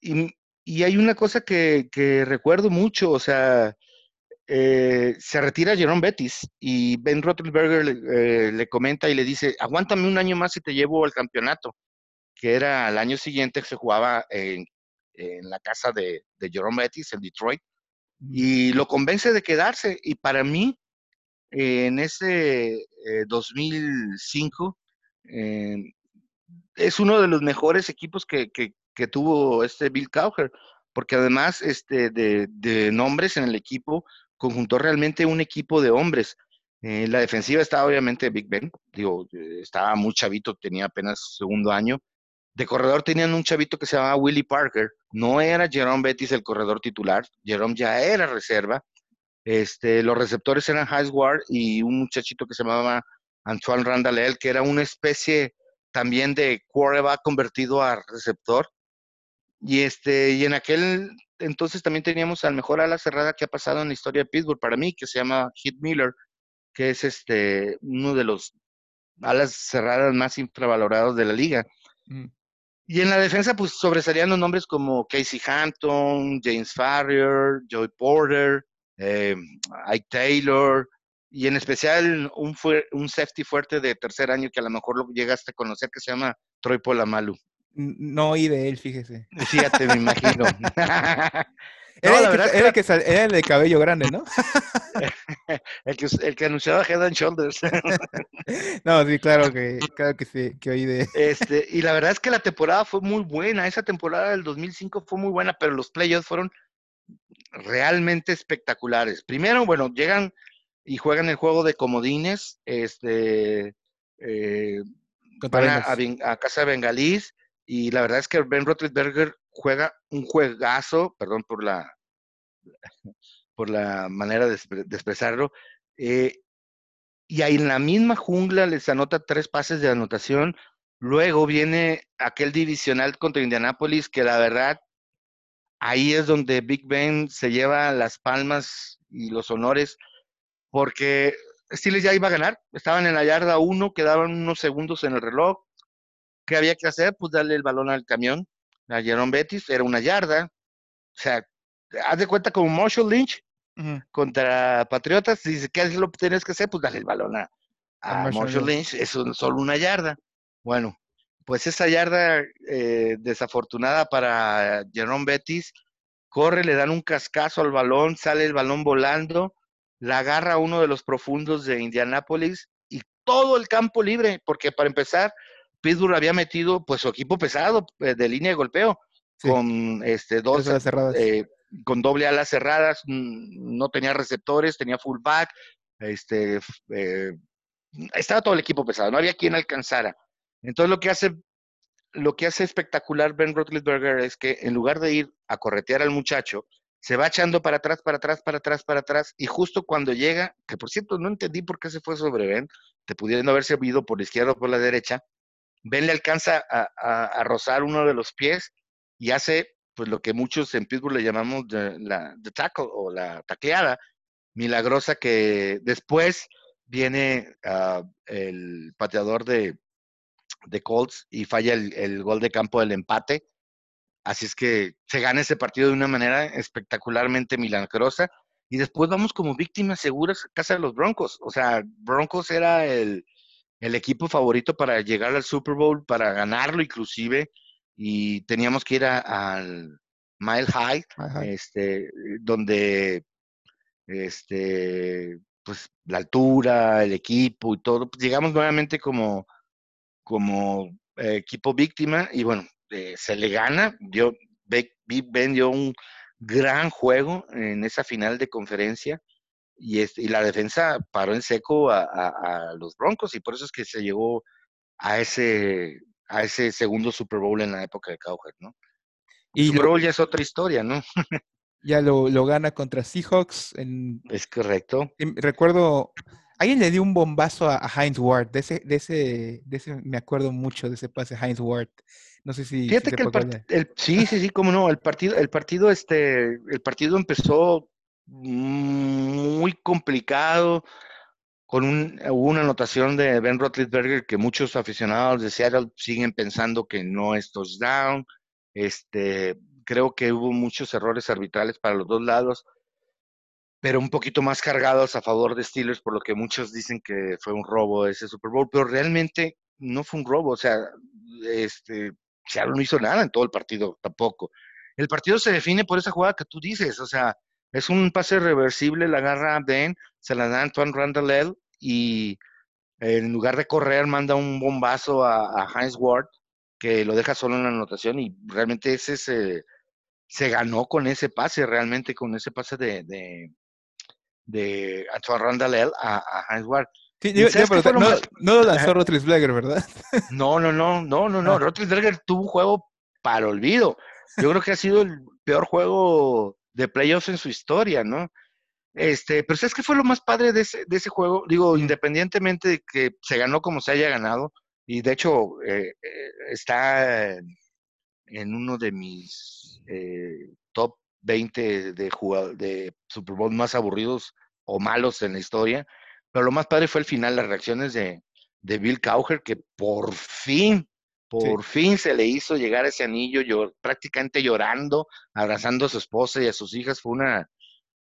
Y, hay una cosa que, recuerdo mucho, o sea, eh, se retira Jerome Bettis y Ben Roethlisberger le, eh, le, comenta y le dice, aguántame un año más y te llevo al campeonato, que era al año siguiente que se jugaba en, la casa de, Jerome Bettis en Detroit, y lo convence de quedarse. Y para mí, en ese 2005, eh, es uno de los mejores equipos que, tuvo este Bill Cowher, porque además este, de, nombres en el equipo, conjuntó realmente un equipo de hombres. Eh, la defensiva estaba obviamente Big Ben, digo, eh, estaba muy chavito, tenía apenas segundo año. De corredor tenían un chavito que se llamaba Willie Parker, no era Jerome Bettis el corredor titular, Jerome ya era reserva. Este, los receptores eran Ward y un muchachito que se llamaba Antoine Randall, que era una especie también de quarterback convertido a receptor. Y este, y en aquel entonces también teníamos al mejor ala cerrada que ha pasado en la historia de Pittsburgh para mí, que se llama Heath Miller, que es este uno de los alas cerradas más infravalorados de la liga. Mm. Y en la defensa, pues sobresalían los nombres como Casey Hampton, James Farrier, Joey Porter, eh, Ike Taylor, y en especial un, un safety fuerte de tercer año que a lo mejor lo llegaste a conocer, que se llama Troy Polamalu. No oí de él, fíjese. Fíjate, me imagino. era, el que, era, el de cabello grande, ¿no? el, que, el que anunciaba Head and Shoulders. no, sí, claro que, claro que sí, que oí de este Y la verdad es que la temporada fue muy buena. Esa temporada del 2005 fue muy buena, pero los playoffs fueron realmente espectaculares. Primero, bueno, llegan y juegan el juego de comodines, este, eh, van a, casa de Bengalís, y la verdad es que Ben Roethlisberger juega un juegazo, perdón por la, por la manera de, expresarlo, eh, y ahí en la misma jungla les anota tres pases de anotación. Luego viene aquel divisional contra Indianapolis, que la verdad, ahí es donde Big Ben se lleva las palmas y los honores porque Steelers ya iba a ganar, estaban en la yarda 1, quedaban unos segundos en el reloj. ¿Qué había que hacer? Pues darle el balón al camión, a Jerome Bettis, era una yarda. O sea, haz de cuenta como Marshall Lynch contra Patriotas, dice, ¿qué es lo que tienes que hacer? Pues darle el balón a, Marshall, Lynch, es solo una yarda. Bueno, pues esa yarda eh, desafortunada para Jerome Bettis, corre, le dan un cascazo al balón, sale el balón volando, la agarra uno de los profundos de Indianápolis y todo el campo libre, porque para empezar, Pittsburgh había metido pues su equipo pesado eh, de línea de golpeo, con este dos eh, con doble alas cerradas, no tenía receptores, tenía fullback, este eh, estaba todo el equipo pesado, no había quien alcanzara. Entonces lo que hace lo que hace espectacular Ben Roethlisberger es que en lugar de ir a corretear al muchacho, se va echando para atrás, para atrás, para atrás, para atrás, y justo cuando llega, que por cierto no entendí por qué se fue sobre Ben, te pudiendo haberse ido por la izquierda o por la derecha, Ben le alcanza a, rozar uno de los pies y hace pues lo que muchos en Pittsburgh le llamamos de, la tackle o la tacleada milagrosa que después viene ah, el pateador de, de Colts y falla el, el, gol de campo del empate. Así es que se gana ese partido de una manera espectacularmente milagrosa. Y después vamos como víctimas seguras a casa de los Broncos. O sea, Broncos era el, el equipo favorito para llegar al Super Bowl, para ganarlo inclusive. Y teníamos que ir al Mile High, este, donde este, pues la altura, el equipo y todo, pues, llegamos nuevamente como, como eh, equipo víctima y bueno, eh, se le gana. Yo, Big Ben dio un gran juego en esa final de conferencia y, este, y la defensa paró en seco a, a, los Broncos y por eso es que se llegó a ese, a ese segundo Super Bowl en la época de Cowher, ¿no? Y Super Bowl ya es otra historia, ¿no? ya lo, lo, gana contra Seahawks. En, es correcto. recuerdo, alguien le dio un bombazo a, Heinz Ward. De ese, de, ese, de ese me acuerdo mucho de ese pase Heinz Ward. No sé si. Fíjate que el, sí, sí, sí, cómo no. El partido, el partido, este, el partido empezó muy complicado. Con un, una anotación de Ben Roethlisberger que muchos aficionados de Seattle siguen pensando que no es touchdown. Este, creo que hubo muchos errores arbitrales para los dos lados, pero un poquito más cargados a favor de Steelers, por lo que muchos dicen que fue un robo ese Super Bowl, pero realmente no fue un robo, o sea, este, Seattle no hizo nada en todo el partido tampoco. El partido se define por esa jugada que tú dices, o sea, es un pase reversible, la agarra Ben, se la da Antoine Randall y en lugar de correr manda un bombazo a, a Heinz Ward que lo deja solo en la anotación y realmente ese se, se ganó con ese pase, realmente con ese pase de, de, de Antoine Randall a, a Heinz Ward. Sí, pero no, no, lo lanzó Rotlisberger, ¿verdad? No, no, no, no, no, no. Ah. Rotlisberger tuvo un juego para olvido. Yo creo que ha sido el peor juego de playoffs en su historia, ¿no? Este, pero ¿sabes qué fue lo más padre de ese, de ese juego? Digo, independientemente de que se ganó como se haya ganado, y de hecho, eh, eh, está en uno de mis eh, top 20 de, de Super Bowl más aburridos o malos en la historia. Pero lo más padre fue el final, las reacciones de, de Bill Cowher, que por fin, por fin se le hizo llegar ese anillo, yo, prácticamente llorando, abrazando a su esposa y a sus hijas. Fue una,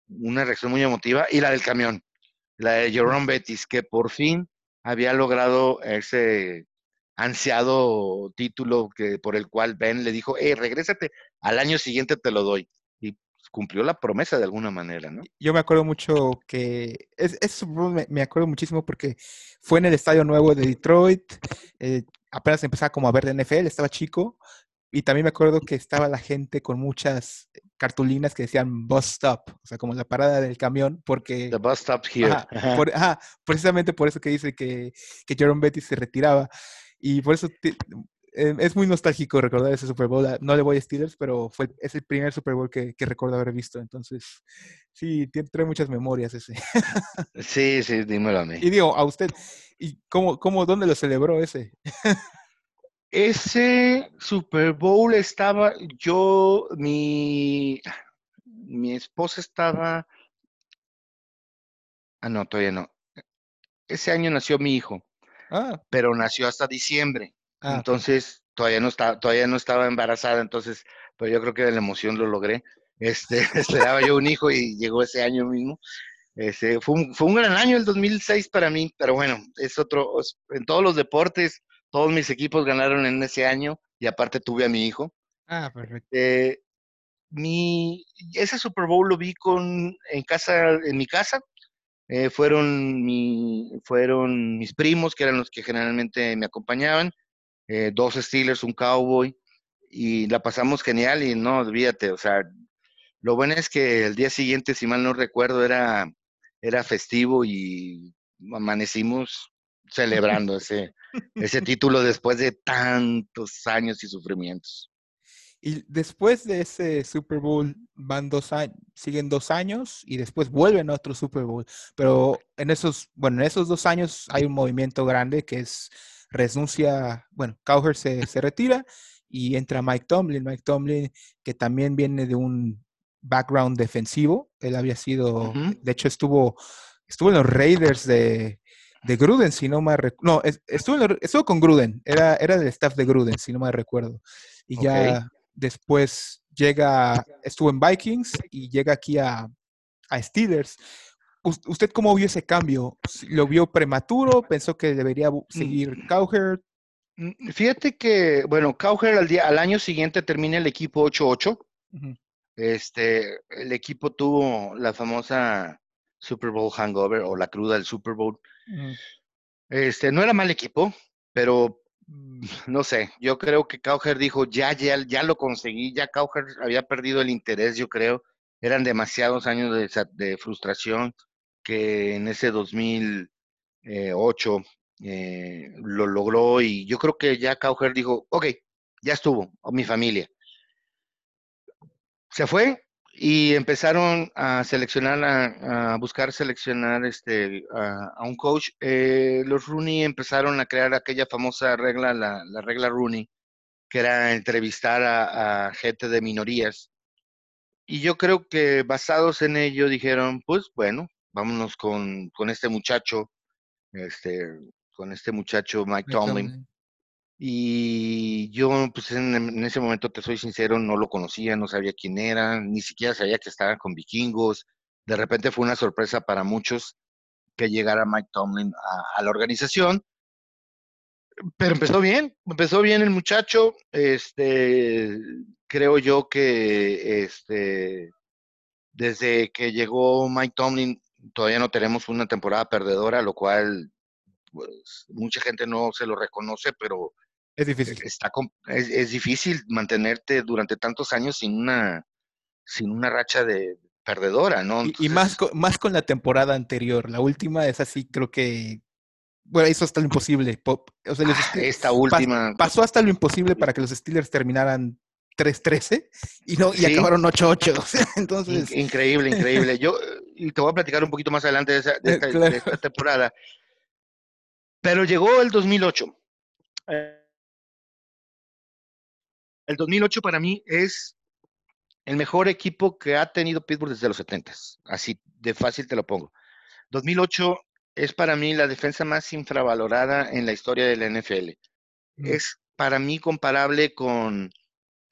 una reacción muy emotiva. Y la del camión, la de Jerome Bettis, que por fin había logrado ese ansiado título que, por el cual Ben le dijo, hey, regrésate, al año siguiente te lo doy. Y cumplió la promesa de alguna manera, ¿no? Yo me acuerdo mucho que, es, es me, acuerdo muchísimo porque fue en el Estadio Nuevo de Detroit, eh, apenas empezaba como a ver de NFL, estaba chico, y también me acuerdo que estaba la gente con muchas cartulinas que decían bus stop, o sea, como la parada del camión, porque... The bus stop here. precisamente por eso que dice que, que Jerome Betty se retiraba. Y por eso em, es muy nostálgico recordar ese Super Bowl. Ah, no le voy a Steelers, pero fue, es el primer Super Bowl que, recuerdo haber visto. Entonces, sí, trae muchas memorias ese. Sí, sí, dímelo a mí. Y digo, a usted, ¿y cómo, cómo dónde lo celebró ese? Ese Super Bowl estaba, yo, mi, mi esposa estaba, ah, no, todavía no. Ese año nació mi hijo. Ah. pero nació hasta diciembre. Ah, entonces, todavía no estaba, todavía no estaba embarazada, entonces, pero yo creo que de la emoción lo logré. Este, esperaba yo un hijo y llegó ese año mismo. Este, fue, un, fue un gran año el 2006 para mí, pero bueno, es otro, en todos los deportes, todos mis equipos ganaron en ese año y aparte tuve a mi hijo. Ah, perfecto. Eh, mi, ese Super Bowl lo vi con, en casa, en mi casa, eh, fueron, mi, fueron mis primos, que eran los que generalmente me acompañaban, eh, dos Steelers, un Cowboy, y la pasamos genial y no, olvídate, o sea, lo bueno es que el día siguiente, si mal no recuerdo, era, era festivo y amanecimos celebrando ese, ese título después de tantos años y sufrimientos. Y después de ese Super Bowl van dos años, siguen dos años y después vuelven a otro Super Bowl. Pero en esos, bueno, en esos dos años hay un movimiento grande que es renuncia, bueno, Cowher se, se retira y entra Mike Tomlin. Mike Tomlin, que también viene de un background defensivo. Él había sido, de hecho, estuvo, estuvo en los Raiders de, de Gruden, si no me recuerdo. No, estuvo, con Gruden, era, era del staff de Gruden, si no me recuerdo. Y ya después llega, estuvo en Vikings y llega aquí a, a Steelers. ¿Usted cómo vio ese cambio? ¿Lo vio prematuro? ¿Pensó que debería seguir mm. Cowherd? Mm, fíjate que, bueno, Cowherd al, día, al año siguiente termina el equipo 8-8. Este, el equipo tuvo la famosa Super Bowl hangover o la cruda del Super Bowl. Este, no era mal equipo, pero mm, no sé, yo creo que Cowherd dijo, ya, ya, ya lo conseguí, ya Cowherd había perdido el interés, yo creo. Eran demasiados años de, frustración que en ese 2008 eh, lo logró y yo creo que ya Cowherd dijo, ok, ya estuvo, mi familia. Se fue, y empezaron a seleccionar, a, buscar seleccionar este, a, un coach. Eh, los Rooney empezaron a crear aquella famosa regla, la, regla Rooney, que era entrevistar a, gente de minorías. Y yo creo que basados en ello dijeron, pues bueno, vámonos con, con este muchacho, este, con este muchacho Mike, Tomlin. Y yo, pues en, ese momento, te soy sincero, no lo conocía, no sabía quién era, ni siquiera sabía que estaba con vikingos. De repente fue una sorpresa para muchos que llegara Mike Tomlin a, la organización. Pero empezó bien, empezó bien el muchacho. Este, creo yo que este, desde que llegó Mike Tomlin, todavía no tenemos una temporada perdedora, lo cual pues, mucha gente no se lo reconoce, pero es difícil. Está, es, es, difícil mantenerte durante tantos años sin una, sin una racha de perdedora, ¿no? y, más, con, más con la temporada anterior. La última es así, creo que. Bueno, hizo hasta lo imposible. O sea, ah, esta última. pasó hasta lo imposible para que los Steelers terminaran 3-13 y, no, y acabaron 8-8. entonces... Increíble, increíble. Yo, y te voy a platicar un poquito más adelante de, esa, de, esta, de esta, temporada. Pero llegó el 2008. Eh, el 2008 para mí es el mejor equipo que ha tenido Pittsburgh desde los 70. Así de fácil te lo pongo. 2008 es para mí la defensa más infravalorada en la historia de la NFL. Es para mí comparable con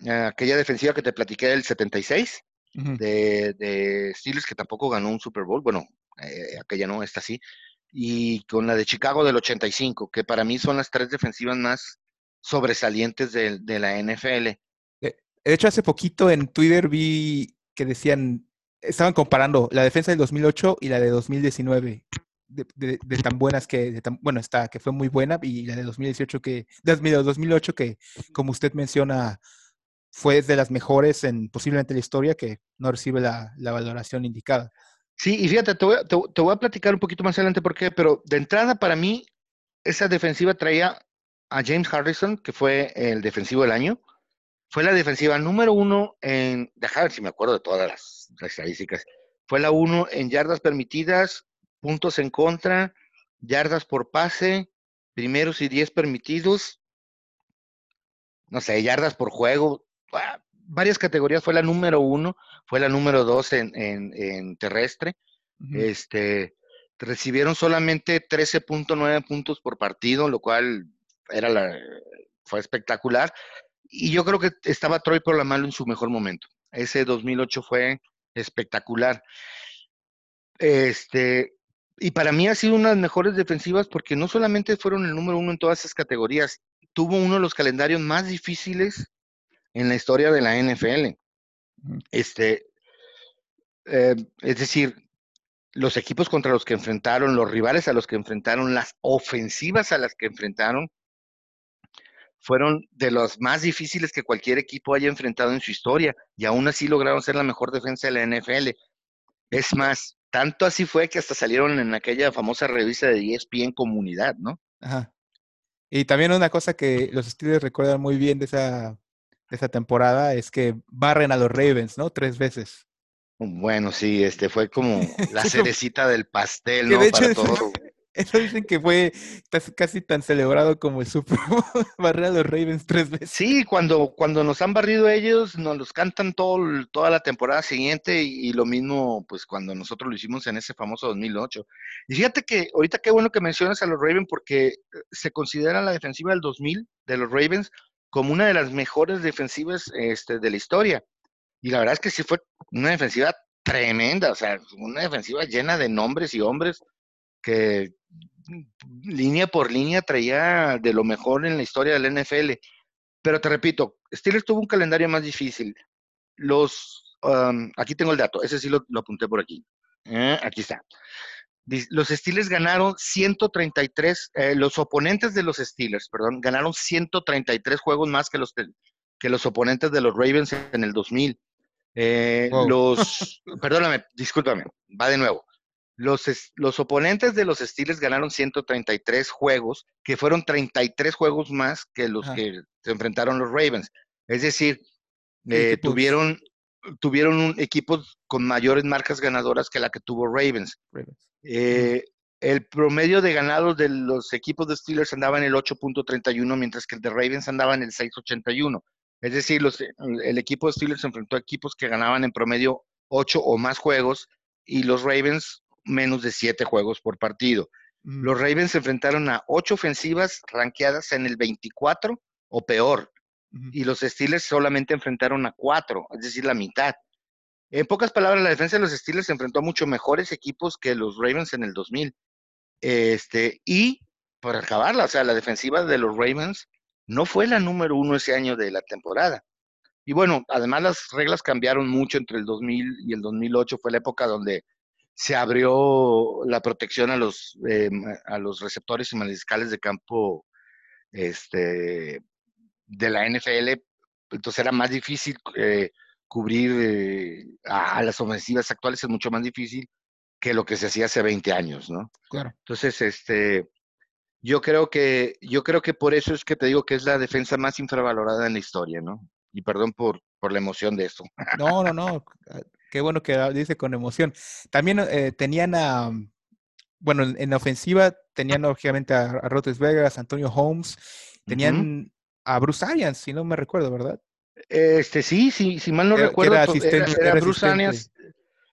aquella defensiva que te platiqué del 76 de, de, Steelers, que tampoco ganó un Super Bowl. Bueno, eh, aquella no, está así. Y con la de Chicago del 85, que para mí son las tres defensivas más sobresalientes de, la NFL. De hecho, hace poquito en Twitter vi que decían, estaban comparando la defensa del 2008 y la de 2019. De, tan buenas que, bueno, está, que fue muy buena, y la de 2018 que, de 2008 que, como usted menciona, fue de las mejores en posiblemente la historia que no recibe la, valoración indicada. Sí, y fíjate, te voy, a, te voy, a, platicar un poquito más adelante por qué, pero de entrada para mí, esa defensiva traía a James Harrison, que fue el defensivo del año. Fue la defensiva número uno en, déjame si me acuerdo de todas las, estadísticas. Fue la uno en yardas permitidas, puntos en contra, yardas por pase, primeros y diez permitidos, no sé, yardas por juego, varias categorías. Fue la número uno, fue la número dos en, en, terrestre. Este, recibieron solamente 13.9 puntos por partido, lo cual era la, fue espectacular. Y yo creo que estaba Troy por la mano en su mejor momento. Ese 2008 fue espectacular. Este, y para mí ha sido una de las mejores defensivas porque no solamente fueron el número uno en todas esas categorías, tuvo uno de los calendarios más difíciles en la historia de la NFL. Este, eh, es decir, los equipos contra los que enfrentaron, los rivales a los que enfrentaron, las ofensivas a las que enfrentaron, fueron de los más difíciles que cualquier equipo haya enfrentado en su historia y aún así lograron ser la mejor defensa de la NFL. Es más, tanto así fue que hasta salieron en aquella famosa revista de ESPN Comunidad, ¿no? Ajá. Y también una cosa que los Steelers recuerdan muy bien de esa, de esa temporada es que barren a los Ravens, ¿no? Tres veces. Bueno, sí, este fue como la cerecita del pastel, ¿no? Para todo, Eso dicen que fue casi tan celebrado como el Super Bowl, barrer a los Ravens tres veces. Sí, cuando, cuando nos han barrido ellos, nos los cantan todo, toda la temporada siguiente y, lo mismo, pues cuando nosotros lo hicimos en ese famoso 2008. Y fíjate que ahorita qué bueno que mencionas a los Ravens porque eh, se considera la defensiva del 2000 de los Ravens como una de las mejores defensivas este, de la historia. Y la verdad es que sí fue una defensiva tremenda, o sea, una defensiva llena de nombres y hombres que línea por línea traía de lo mejor en la historia del NFL. Pero te repito, Steelers tuvo un calendario más difícil. Los, um, aquí tengo el dato, ese sí lo, apunté por aquí. Eh, aquí está. Los Steelers ganaron 133, eh, los oponentes de los Steelers, perdón, ganaron 133 juegos más que los, que los oponentes de los Ravens en el 2000. Eh, los, perdóname, discúlpame, va de nuevo. Los, los oponentes de los Steelers ganaron 133 juegos, que fueron 33 juegos más que los que se enfrentaron los Ravens. Es decir, eh, tuvieron, tuvieron un, equipos con mayores marcas ganadoras que la que tuvo Ravens. Eh, el promedio de ganados de los equipos de Steelers andaba en el 8.31, mientras que el de Ravens andaba en el 6.81. Es decir, los, el equipo de Steelers enfrentó a equipos que ganaban en promedio 8 o más juegos y los Ravens menos de siete juegos por partido. Mm. Los Ravens se enfrentaron a ocho ofensivas ranqueadas en el 24 o peor. Y los Steelers solamente enfrentaron a cuatro, es decir, la mitad. En pocas palabras, la defensa de los Steelers se enfrentó a mucho mejores equipos que los Ravens en el 2000. Este, y para acabarla, o sea, la defensiva de los Ravens no fue la número uno ese año de la temporada. Y bueno, además las reglas cambiaron mucho entre el 2000 y el 2008, fue la época donde se abrió la protección a los, eh, a los receptores y mariscales de campo este, de la NFL. Entonces era más difícil eh, cubrir eh, a, las ofensivas actuales, es mucho más difícil que lo que se hacía hace 20 años, ¿no? Claro. Entonces, este, yo creo que, yo creo que por eso es que te digo que es la defensa más infravalorada en la historia, ¿no? Y perdón por, por la emoción de esto. No, no, no. Qué bueno que dice con emoción. También eh, tenían a, bueno, en, la ofensiva tenían lógicamente a, a Vegas, a Antonio Holmes, tenían a Bruce Arians, si no me recuerdo, ¿verdad? Este, sí, sí, si mal no recuerdo, era, asistente, era, Bruce Arians.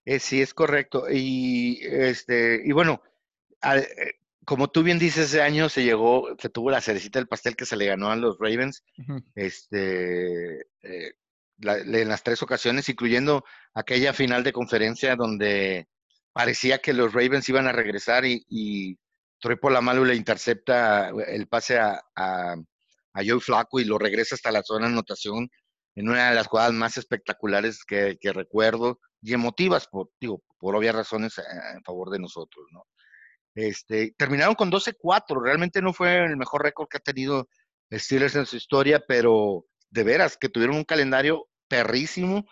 Eh, sí, es correcto. Y este, y bueno, eh, como tú bien dices, ese año se llegó, se tuvo la cerecita del pastel que se le ganó a los Ravens. Este, en las tres ocasiones, incluyendo aquella final de conferencia donde parecía que los Ravens iban a regresar y, y Troy Polamalu le intercepta el pase a, a, Joe Flaco y lo regresa hasta la zona de anotación en una de las jugadas más espectaculares que, recuerdo y emotivas, por, digo, por obvias razones eh, en favor de nosotros, ¿no? Este, terminaron con 12-4, realmente no fue el mejor récord que ha tenido Steelers en su historia, pero de veras que tuvieron un calendario perrísimo.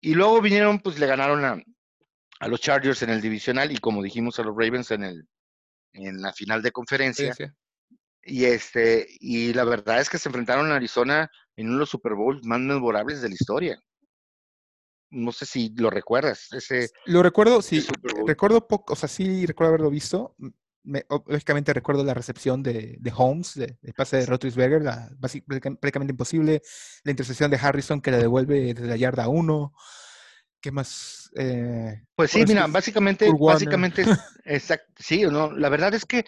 Y luego vinieron, pues le ganaron a, a, los Chargers en el divisional y como dijimos a los Ravens en, el, en la final de conferencia. Y, este, y la verdad es que se enfrentaron a Arizona en uno de los Super Bowls más memorables de la historia. No sé si lo recuerdas. Ese, lo recuerdo, sí. Recuerdo poco, o sea, sí recuerdo haberlo visto lógicamente recuerdo la recepción de, de Holmes, de, pase de Rotrisberger, la, prácticamente imposible, la intercepción de Harrison que la devuelve desde la yarda 1. ¿Qué más? Eh, pues sí, mira, básicamente, básicamente, exacto, sí o no. La verdad es que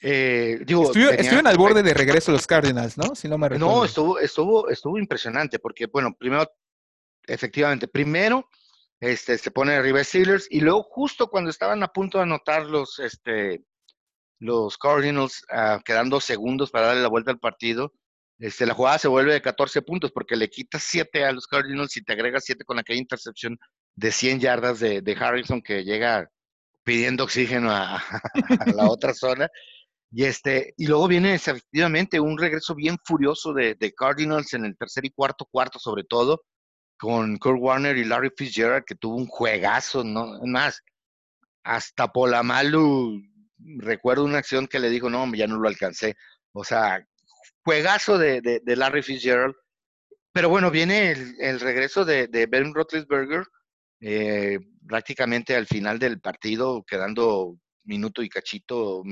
eh, digo, estuvieron al borde de regreso los Cardinals, ¿no? Si no me No, estuvo, estuvo, estuvo impresionante, porque, bueno, primero, efectivamente, primero, este, se pone arriba Steelers y luego justo cuando estaban a punto de anotar los, este, los Cardinals, uh, quedando segundos para darle la vuelta al partido, este, la jugada se vuelve de 14 puntos porque le quitas 7 a los Cardinals y te agregas 7 con aquella intercepción de 100 yardas de, de Harrison que llega pidiendo oxígeno a, la otra zona. Y, este, y luego viene efectivamente un regreso bien furioso de, de, Cardinals en el tercer y cuarto cuarto sobre todo, con Kurt Warner y Larry Fitzgerald, que tuvo un juegazo, ¿no? Más, hasta Polamalu, recuerdo una acción que le dijo, no, ya no lo alcancé. O sea, juegazo de, de, Larry Fitzgerald. Pero bueno, viene el, regreso de, Ben Roethlisberger, eh, prácticamente al final del partido, quedando minuto y cachito,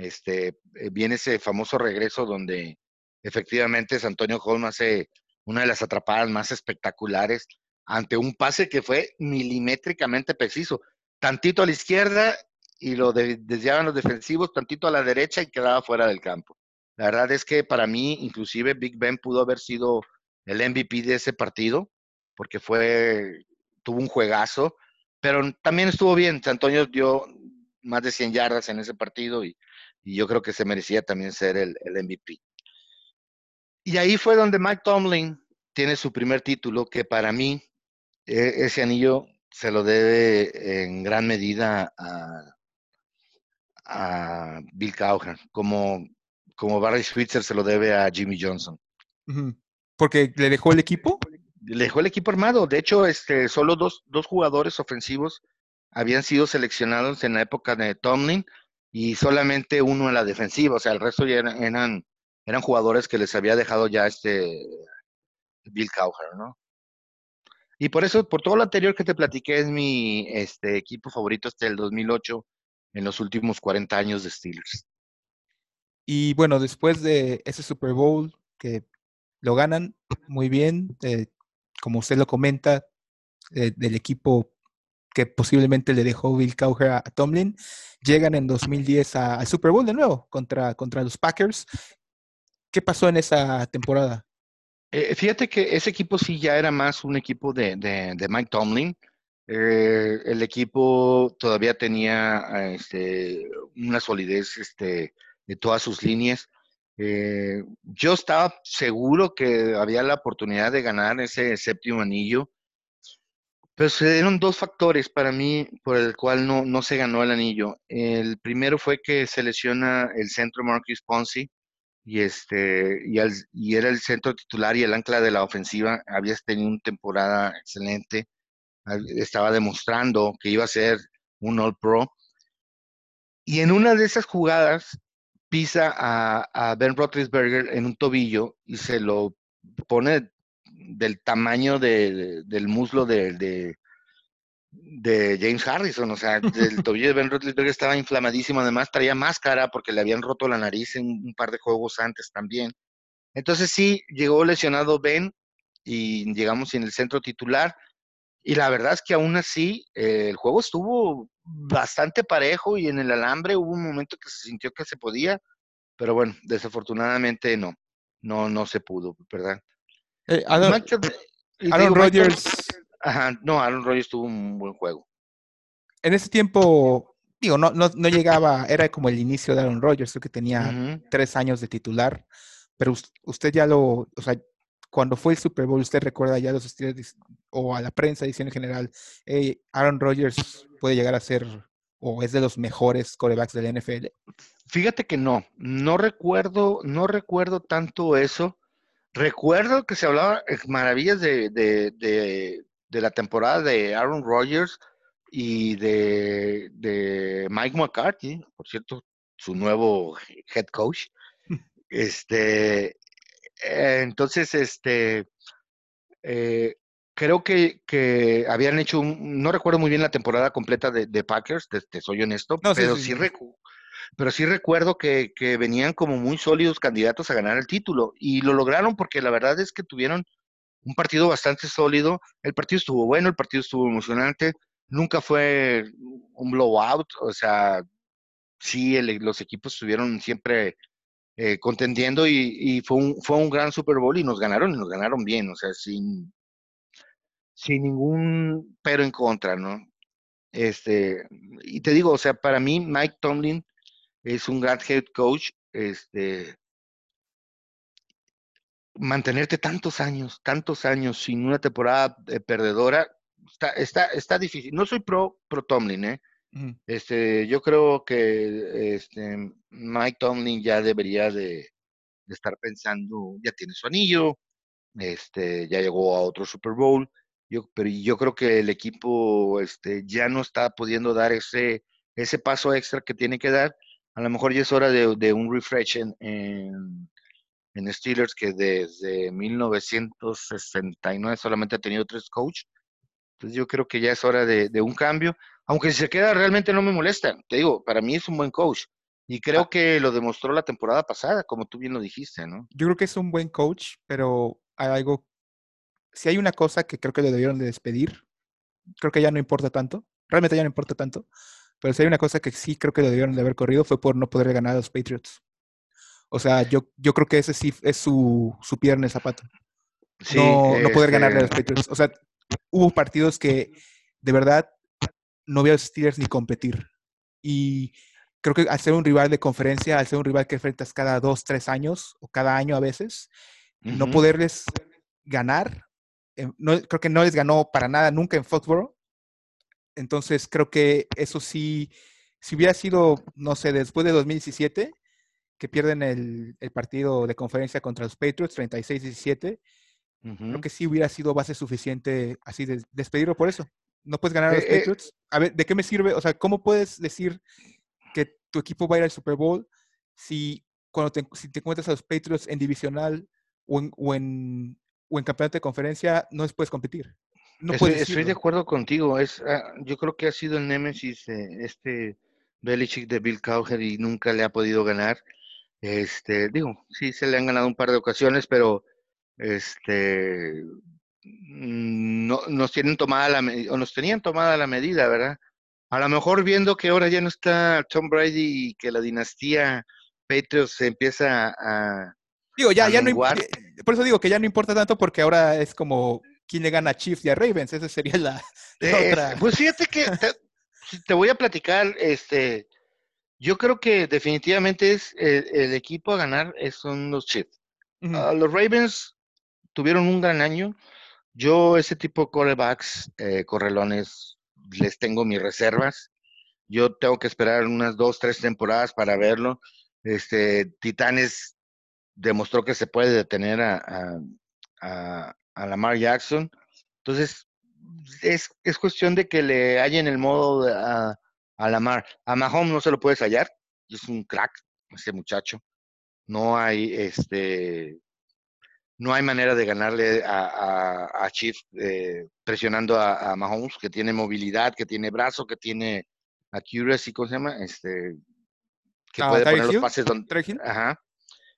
este, eh, viene ese famoso regreso donde efectivamente Antonio Holm hace una de las atrapadas más espectaculares ante un pase que fue milimétricamente preciso. Tantito a la izquierda y lo desviaban los defensivos, tantito a la derecha y quedaba fuera del campo. La verdad es que para mí, inclusive Big Ben pudo haber sido el MVP de ese partido, porque fue, tuvo un juegazo, pero también estuvo bien. Antonio dio más de 100 yardas en ese partido y, yo creo que se merecía también ser el, el MVP. Y ahí fue donde Mike Tomlin tiene su primer título, que para mí e, ese anillo se lo debe en gran medida a, a Bill Cowher, como, como Barry Switzer se lo debe a Jimmy Johnson. ¿Porque le dejó el equipo? Le dejó el equipo armado. De hecho, este, solo dos, dos jugadores ofensivos habían sido seleccionados en la época de Tomlin y solamente uno en la defensiva. O sea, el resto ya eran, eran, jugadores que les había dejado ya este Bill Cowher, ¿no? Y por eso, por todo lo anterior que te platiqué, es mi este, equipo favorito hasta el 2008 en los últimos 40 años de Steelers. Y bueno, después de ese Super Bowl que lo ganan muy bien, eh, como usted lo comenta, eh, del equipo que posiblemente le dejó Bill Cowher a, Tomlin, llegan en 2010 al Super Bowl de nuevo contra, contra los Packers. ¿Qué pasó en esa temporada? Eh, fíjate que ese equipo sí ya era más un equipo de, de, Mike Tomlin. Eh, el equipo todavía tenía este, una solidez este, de todas sus líneas. Eh, yo estaba seguro que había la oportunidad de ganar ese séptimo anillo, pero se dieron dos factores para mí por el cual no, no se ganó el anillo. El primero fue que se lesiona el centro Marcus Ponzi, y este y, y, era el centro titular y el ancla de la ofensiva. Había tenido una temporada excelente, estaba demostrando que iba a ser un All Pro. Y en una de esas jugadas pisa a, Ben Roethlisberger en un tobillo y se lo pone del tamaño del muslo de, de James Harrison, o sea, el tobillo de Ben Roethlisberger estaba inflamadísimo, además traía máscara porque le habían roto la nariz en un par de juegos antes también. Entonces sí, llegó lesionado Ben y llegamos en el centro titular y la verdad es que aún así eh, el juego estuvo bastante parejo y en el alambre hubo un momento que se sintió que se podía, pero bueno, desafortunadamente no, no, no se pudo, ¿verdad? Eh, Aaron, Rodgers Ajá, no, Aaron Rodgers tuvo un buen juego. En ese tiempo, digo, no, no, no llegaba, era como el inicio de Aaron Rodgers, creo que tenía tres años de titular, pero usted ya lo, o sea, cuando fue el Super Bowl, usted recuerda ya los estudios o a la prensa diciendo en general, hey, Aaron Rodgers puede llegar a ser o es de los mejores corebacks del NFL. Fíjate que no, no recuerdo, no recuerdo tanto eso. Recuerdo que se hablaba maravillas de, de la temporada de Aaron Rodgers y de, Mike McCarthy, por cierto, su nuevo head coach. Este, eh, entonces, este, eh, creo que, que, habían hecho, un, no recuerdo muy bien la temporada completa de, Packers, te, soy honesto, pero sí, pero sí recuerdo que, que, venían como muy sólidos candidatos a ganar el título y lo lograron porque la verdad es que tuvieron un partido bastante sólido. El partido estuvo bueno, el partido estuvo emocionante. Nunca fue un blowout, o sea, sí, los equipos estuvieron siempre eh, contendiendo y, fue, un, fue un gran Super Bowl y nos ganaron y nos ganaron bien, o sea, sin, sin ningún pero en contra, ¿no? Este, y te digo, o sea, para mí Mike Tomlin es un gran head coach, este, mantenerte tantos años, tantos años sin una temporada eh, perdedora, está, está, está difícil. No soy pro, pro Tomlin, ¿eh? Este, yo creo que este, Mike Tomlin ya debería de, estar pensando, ya tiene su anillo, este, ya llegó a otro Super Bowl, yo, pero yo creo que el equipo este, ya no está pudiendo dar ese, ese paso extra que tiene que dar. A lo mejor ya es hora de, de un refresh en, en Steelers que desde 1969 solamente ha tenido tres coaches. Entonces yo creo que ya es hora de, un cambio. Aunque si se queda realmente no me molesta. Te digo, para mí es un buen coach. Y creo Ah. que lo demostró la temporada pasada, como tú bien lo dijiste, ¿no? Yo creo que es un buen coach, pero hay algo, si hay una cosa que creo que le debieron de despedir, creo que ya no importa tanto, realmente ya no importa tanto, pero si hay una cosa que sí creo que le debieron de haber corrido fue por no poder ganar a los Patriots. O sea, yo, yo creo que ese sí es su, su piedra en el zapato. Sí, no, no poder ganarle a los este, Patriots. O sea, hubo partidos que de verdad no vi a los Steelers ni competir. Y creo que al ser un rival de conferencia, al ser un rival que enfrentas cada dos, tres años o cada año a veces, no poderles ganar, eh, no, creo que no les ganó para nada nunca en Foxborough. Entonces creo que eso sí, si hubiera sido, no sé, después de 2017, que pierden el, el partido de conferencia contra los Patriots, 36-17, creo Ujú. que sí hubiera sido base suficiente así de despedirlo por eso. No puedes ganar a los Eh, eh, Patriots. A ver, ¿de qué me sirve? O sea, ¿cómo puedes decir que tu equipo va a ir al Super Bowl si cuando te, si te encuentras a los Patriots en divisional o en, o en, o en campeonato de conferencia, no les puedes competir? No Estoy, estoy de acuerdo contigo. Es, ah, yo creo que ha sido el némesis de este Belichick de Bill Cowher y nunca le ha podido ganar. Este, digo, sí se le han ganado un par de ocasiones, pero este mm, no nos tienen tomada la o nos tenían tomada la medida, ¿verdad? A lo mejor viendo que ahora ya no está Tom Brady y que la dinastía Patriots se empieza a, Digo, ya, ya no, ya- por eso digo que ya no importa tanto porque ahora es como quién le gana a Chiefs y a Ravens. Esa sería la, la Eh, otra. pues fíjate que te, voy a platicar, este, yo creo que definitivamente es el, el equipo a ganar son los Chiefs. Ah, los Ravens tuvieron un gran año. Yo ese tipo de quarterbacks, eh, correlones, les tengo mis reservas. Yo tengo que esperar unas dos, tres temporadas para verlo. Este, Titanes demostró que se puede detener a, a, a- a Lamar Jackson. Entonces, es, es cuestión de que le hallen el modo a, a Lamar. A Mahomes no se lo puedes hallar. Es un crack, ese muchacho. No hay, este, no hay manera de ganarle a, a, a Chiefs eh, presionando a, a Mahomes, que tiene movilidad, que tiene brazo, que tiene accuracy, ¿cómo se llama? Este, que ¿A puede poner los Hill? pases donde, ajá,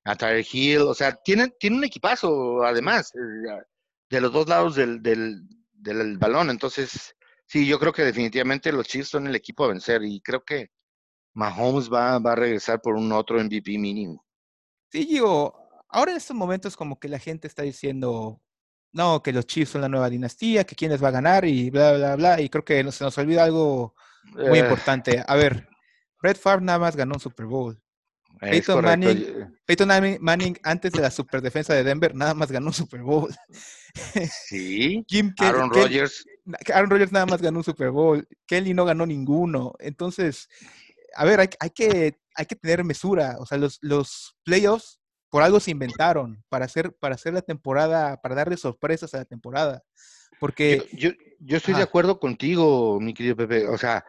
a Tyreek Hill, o sea, tiene, tiene un equipazo además, eh, de los dos lados del, del, del balón, entonces, sí, yo creo que definitivamente los Chiefs son el equipo a vencer y creo que Mahomes va, va a regresar por un otro MVP mínimo. Sí, digo, ahora en estos momentos como que la gente está diciendo, no, que los Chiefs son la nueva dinastía, que quién les va a ganar y bla, bla, bla. Y creo que no- se nos olvida algo muy Eh, importante. A ver, Brett Favre nada más ganó un Super Bowl. Peyton. Manning- Peyton Manning- antes de la superdefensa de Denver, nada más ganó un Super Bowl. Sí, Jim Aaron Rodgers. Aaron Rodgers nada más ganó un Super Bowl. Kelly no ganó ninguno. Entonces, a ver, hay, hay que, hay que tener mesura. O sea, los, los playoffs por algo se inventaron, para hacer, para hacer la temporada, para darle sorpresas a la temporada. Porque Yo, yo, yo estoy de acuerdo contigo, mi querido Pepe. O sea,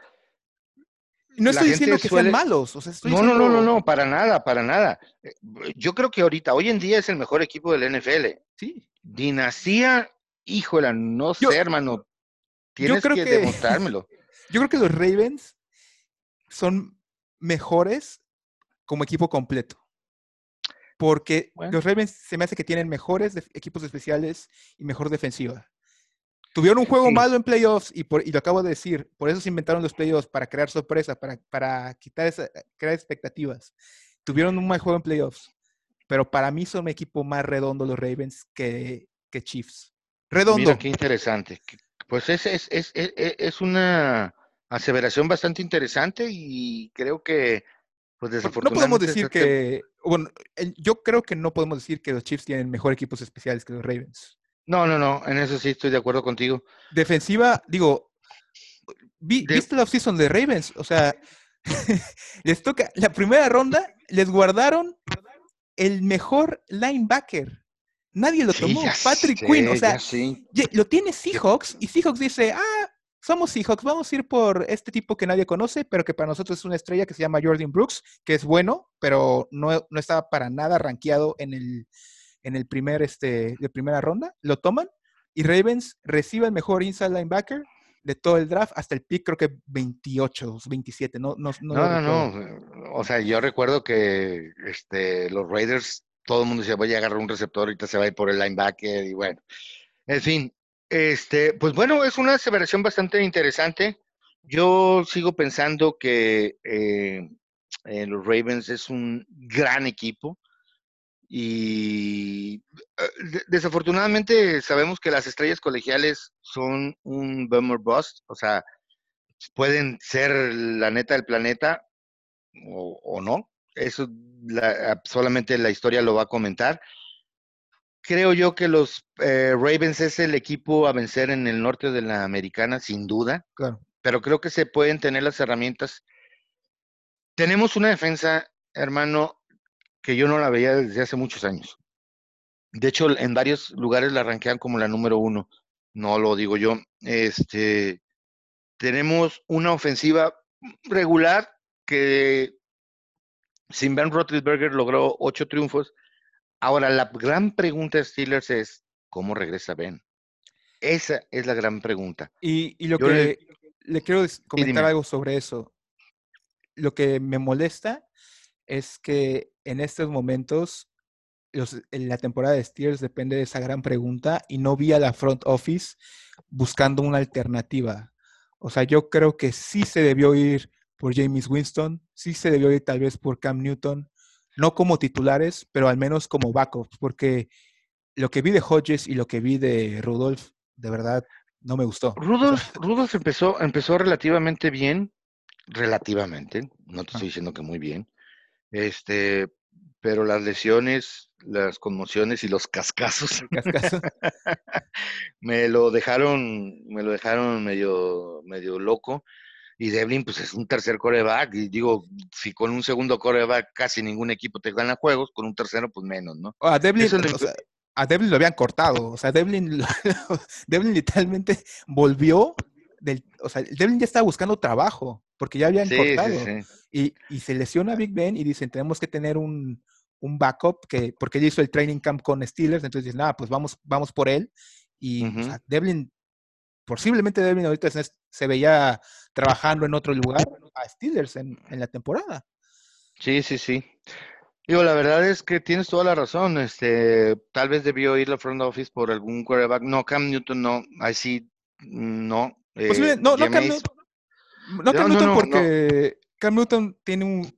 no estoy diciendo que suele- sean malos. O sea, estoy no, no, no, no, no, para nada, para nada. Eh, Yo creo que ahorita, hoy en día es el mejor equipo del NFL. Sí. Dinastía, híjola, no Yo- sé, hermano. Tienes creo que, que- demostrármelo. Yo creo que los Ravens son mejores como equipo completo. Porque Bueno. los Ravens se me hace que tienen mejores equipos especiales y mejor defensiva. Tuvieron un juego Sí. malo en playoffs y, por, y lo acabo de decir, por eso se inventaron los playoffs, para crear sorpresa, para, para quitar esa- crear expectativas. Tuvieron un mal juego en playoffs, pero para mí son un equipo más redondo los Ravens que, que Chiefs. Redondo. Mira qué interesante. Pues es, es, es, es, una aseveración bastante interesante y creo que, pues No- No desafortunadamente. podemos decir esta tem- que, bueno, yo creo que no podemos decir que los Chiefs tienen mejor equipos especiales que los Ravens. No, no, no, en eso sí estoy de acuerdo contigo. Defensiva, digo, vi- De- ¿viste la offseason de Ravens? O sea, les toca, la primera ronda les guardaron el mejor linebacker. Nadie lo tomó. Patrick sé, Quinn, o sea, lo tiene Seahawks y Seahawks dice, ah, somos Seahawks, vamos a ir por este tipo que nadie conoce, pero que para nosotros es una estrella que se llama Jordan Brooks, que es bueno, pero no, no estaba para nada rankeado en el, en el primer, este, de primera ronda. Lo toman y Ravens recibe el mejor inside linebacker de todo el draft hasta el pick, creo que 28, 27, no, no, no. No, no, O sea, yo recuerdo que este, los Raiders, todo el mundo decía, voy a agarrar un receptor, ahorita se va a ir por el linebacker, y bueno. En fin, este, pues bueno, es una aseveración bastante interesante. Yo sigo pensando que eh, eh, los Ravens es un gran equipo y eh, desafortunadamente sabemos que las estrellas colegiales son un bummer bust, o sea, pueden ser la neta del planeta o, no. Eso solamente la historia lo va a comentar. Creo yo que los eh, Ravens es el equipo a vencer en el norte de la americana, sin duda. Claro. Pero creo que se pueden tener las herramientas. Tenemos una defensa, hermano, que yo no la veía desde hace muchos años. De hecho, en varios lugares la arranquean como la número uno. No lo digo yo. Este, tenemos una ofensiva regular que sin Ben Roethlisberger logró ocho triunfos. Ahora, la gran pregunta de Steelers es, ¿cómo regresa Ben? Esa es la gran pregunta. Y, lo que le, quiero comentar algo sobre eso. Lo que me molesta es que en estos momentos en la temporada de Steelers depende de esa gran pregunta y no vi a la front office buscando una alternativa. O sea, yo creo que sí se debió ir por James Winston, sí se debió ir tal vez por Cam Newton, no como titulares, pero al menos como backups, porque lo que vi de Hodges y lo que vi de Rudolph, de verdad, no me gustó. Rudolph, Rudolph empezó, empezó relativamente bien, relativamente, no te estoy diciendo que muy bien. Este, pero las lesiones, las conmociones y los cascazos me lo dejaron, me lo dejaron medio, medio loco. Y Devlin, pues es un tercer coreback. Y digo, si con un segundo coreback casi ningún equipo te gana juegos, con un tercero, pues menos, ¿no? a Devlin, a Devlin lo habían cortado. O sea, Devlin, Devlin literalmente volvió del, o sea, Devlin ya estaba buscando trabajo, porque ya habían cortado. Y, y, se lesiona Big Ben y dicen, tenemos que tener un, un backup, que, porque él hizo el training camp con Steelers, entonces dicen, nada, pues vamos, vamos por él. Y Devlin, posiblemente Devlin ahorita se, veía trabajando en otro lugar a Steelers en, en la temporada. Sí, sí, sí. Digo, la verdad es que tienes toda la razón. Este, tal vez debió ir la front office por algún quarterback. No, Cam Newton no. Ahí sí, no. Eh, no, no, Cam Newton, no, Cam Newton porque Cam Newton tiene un...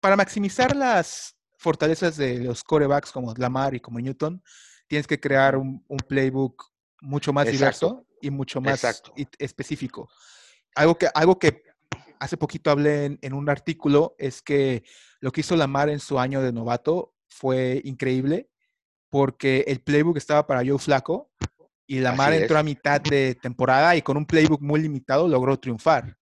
Para maximizar las fortalezas de los corebacks como Lamar y como Newton, tienes que crear un, playbook mucho más diverso y mucho más específico. Algo que, algo que hace poquito hablé en, un artículo es que lo que hizo Lamar en su año de novato fue increíble porque el playbook estaba para Joe Flaco y Lamar entró a mitad de temporada y con un playbook muy limitado logró triunfar.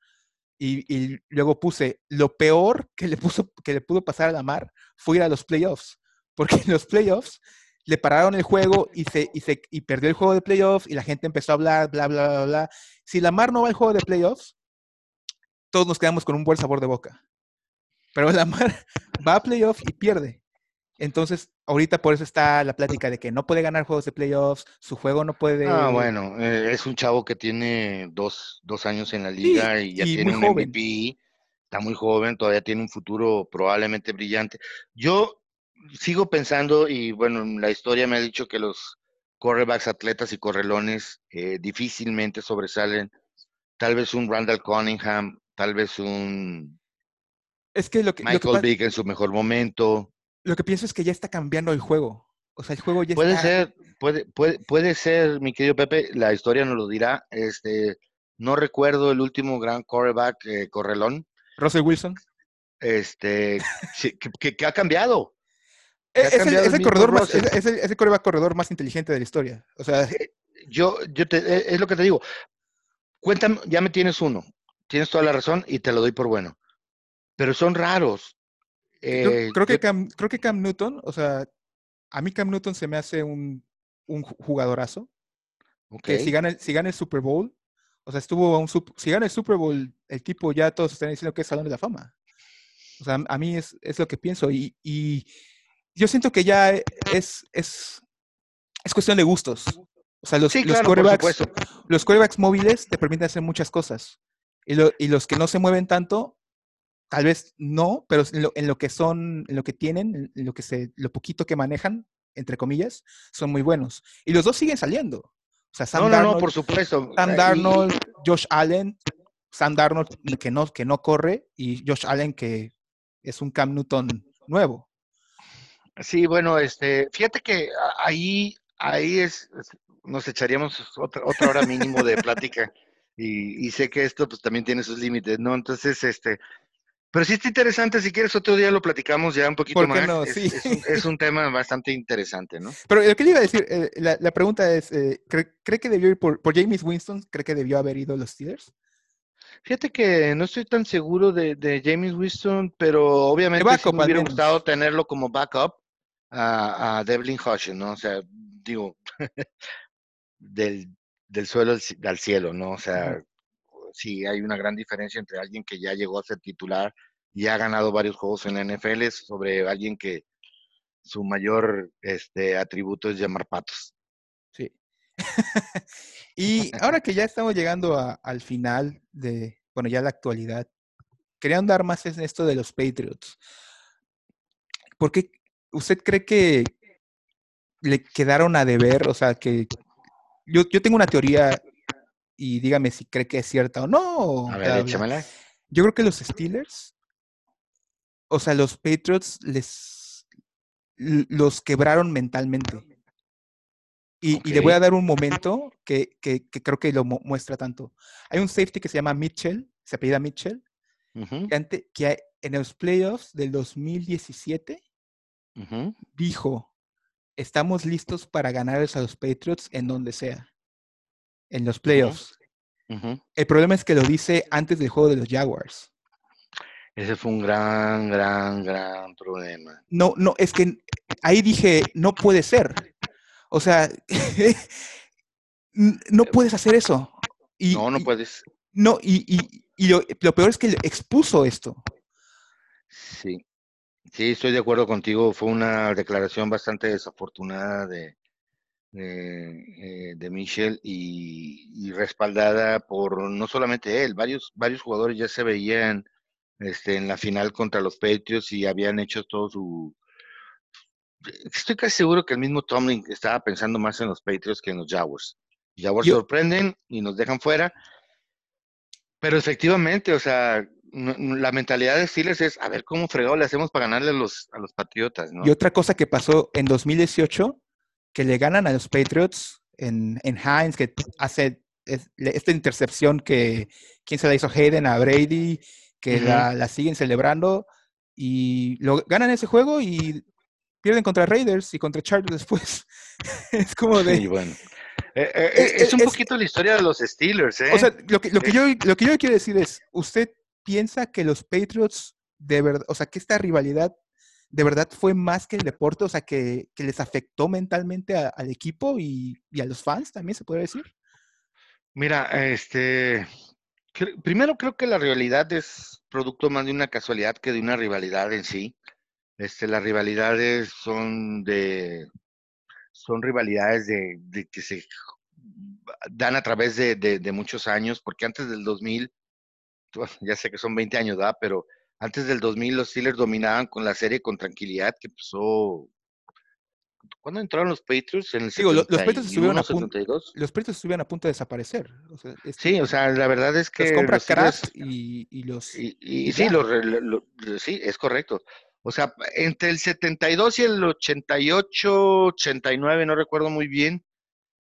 Y, luego puse, lo peor que le, puso, que le pudo pasar a Lamar fue ir a los playoffs, porque en los playoffs le pararon el juego y, se, y, se, y perdió el juego de playoffs y la gente empezó a hablar, bla, bla, bla, bla. Si Lamar no va al juego de playoffs, todos nos quedamos con un buen sabor de boca. Pero Lamar va a playoffs y pierde. Entonces, ahorita por eso está la plática de que no puede ganar juegos de playoffs, su juego no puede... Ah, bueno, eh, es un chavo que tiene dos, dos años en la liga y ya tiene un MVP, está muy joven, todavía tiene un futuro probablemente brillante. Yo sigo pensando, y bueno, la historia me ha dicho que los correbacks, atletas y correlones eh, difícilmente sobresalen. Tal vez un Randall Cunningham, tal vez un... Es que lo que, Michael Vick en su mejor momento. Lo que pienso es que ya está cambiando el juego. O sea, el juego ya puede está... ser, puede, puede, puede ser, mi querido Pepe, la historia nos lo dirá. Este, no recuerdo el último gran quarterback eh, correlón. Russell Wilson. Este, que, ha cambiado. Es, el, corredor más, es, el, corredor más inteligente de la historia. O sea, eh, yo, yo te, eh, es lo que te digo. Cuéntame, ya me tienes uno. Tienes toda la razón y te lo doy por bueno. Pero son raros. Eh, creo, que Cam, creo que Cam Newton, o sea, a mí Cam Newton se me hace un, un jugadorazo. Que si gana, si gana el Super Bowl, o sea, estuvo un si gana el Super Bowl, el tipo ya todos están diciendo que es Salón de la Fama. O sea, a mí es, es lo que pienso. Y, y, yo siento que ya es, es, es cuestión de gustos. O sea, los, Sí, los claro, quarterbacks, los quarterbacks móviles te permiten hacer muchas cosas. Y, lo- y los que no se mueven tanto, tal vez no, pero en lo, en lo que son, en lo que tienen, en lo que se, lo poquito que manejan, entre comillas, son muy buenos. Y los dos siguen saliendo. O sea, Sam No, no, Darnold, no, por supuesto. Sam Darnold, Josh Allen, Sam Darnold que no, que no corre y Josh Allen que es un Cam Newton nuevo. Sí, bueno, este, fíjate que ahí, ahí es- nos echaríamos otra, otra hora mínimo de plática y, y sé que esto pues también tiene sus límites, ¿no? Entonces, este, pero sí está interesante, si quieres otro día lo platicamos ya un poquito ¿Por qué más. no? Es, Sí. es un, es un tema bastante interesante, ¿no? Pero lo que le iba a decir, eh, la, la pregunta es, eh, ¿cree, cree que debió ir por, por James Winston? ¿Cree que debió haber ido a los Steelers? Fíjate que no estoy tan seguro de, de James Winston, pero obviamente sí me hubiera gustado tenerlo como backup a, a Devlin Hodges, ¿no? O sea, digo, del, del suelo al cielo, ¿no? O sea, sí hay una gran diferencia entre alguien que ya llegó a ser titular y ha ganado varios juegos en la NFL sobre alguien que su mayor este, atributo es llamar patos. Sí. y ahora que ya estamos llegando al final de, bueno, ya la actualidad, quería andar más en esto de los Patriots. ¿Por qué usted cree que le quedaron a deber? O sea, que yo, yo tengo una teoría y dígame si cree que es cierta o no. A ver, échamela. Yo creo que los Steelers, o sea, los Patriots les los quebraron mentalmente. Y, y le voy a dar un momento que, que- que creo que lo mu- muestra tanto. Hay un safety que se llama Mitchell, se apellida Mitchell, que, en los playoffs del 2017 ujú. dijo, estamos listos para ganarles a los Patriots en donde sea, en los playoffs. El problema es que lo dice antes del juego de los Jaguars. Ese fue un gran, gran, gran problema. No, no, es que ahí dije, no puede ser. O sea, no puedes hacer eso. Y, No, no y- puedes. no, y, y- y lo, lo peor es que expuso esto. Sí, sí, estoy de acuerdo contigo. Fue una declaración bastante desafortunada de, de, eh, de Michel y, y respaldada por no solamente él, varios, varios jugadores ya se veían este, en la final contra los Patriots y habían hecho todo su... Estoy casi seguro que el mismo Tomlin estaba pensando más en los Patriots que en los Jaguars. Jaguars Yo- sorprenden y nos dejan fuera. Pero efectivamente, o sea, la mentalidad de Steelers es, a ver cómo fregado le hacemos para ganarle a los, a los Patriotas, ¿no? Y otra cosa que pasó en 2018, que le ganan a los Patriots en, en Heinz, que hace es- esta intercepción que, ¿quién se la hizo? Hayden a Brady, que la, la siguen celebrando y lo ganan ese juego y pierden contra Raiders y contra Chargers después. es como de... Sí, bueno. Eh, eh, Es- es, un es- poquito la historia de los Steelers, ¿eh? O sea, lo que, lo que yo, lo que yo quiero decir es, ¿usted piensa que los Patriots de verdad, o sea, que esta rivalidad de verdad fue más que el deporte, o sea, que, les afectó mentalmente al equipo y, a los fans también, se podría decir? Mira, este, primero creo que la rivalidad es producto más de una casualidad que de una rivalidad en sí. Este, las rivalidades son de, son rivalidades de, que se dan a través de, muchos años, porque antes del 2000, bueno, ya sé que son 20 años, ¿verdad? Pero antes del 2000 los Steelers dominaban con la serie con tranquilidad que empezó. ¿Cuándo entraron los Patriots? En el Digo, lo- los Patriots 71, estuvieron a punto, 72. los Patriots estuvieron a punto de desaparecer. O sea, Sí, o sea, la verdad es que los compra los Kraft y, y los... Y, y y sí, ya. lo re- lo- lo- sí, es correcto. O sea, entre el 72 y el 88, 89, no recuerdo muy bien,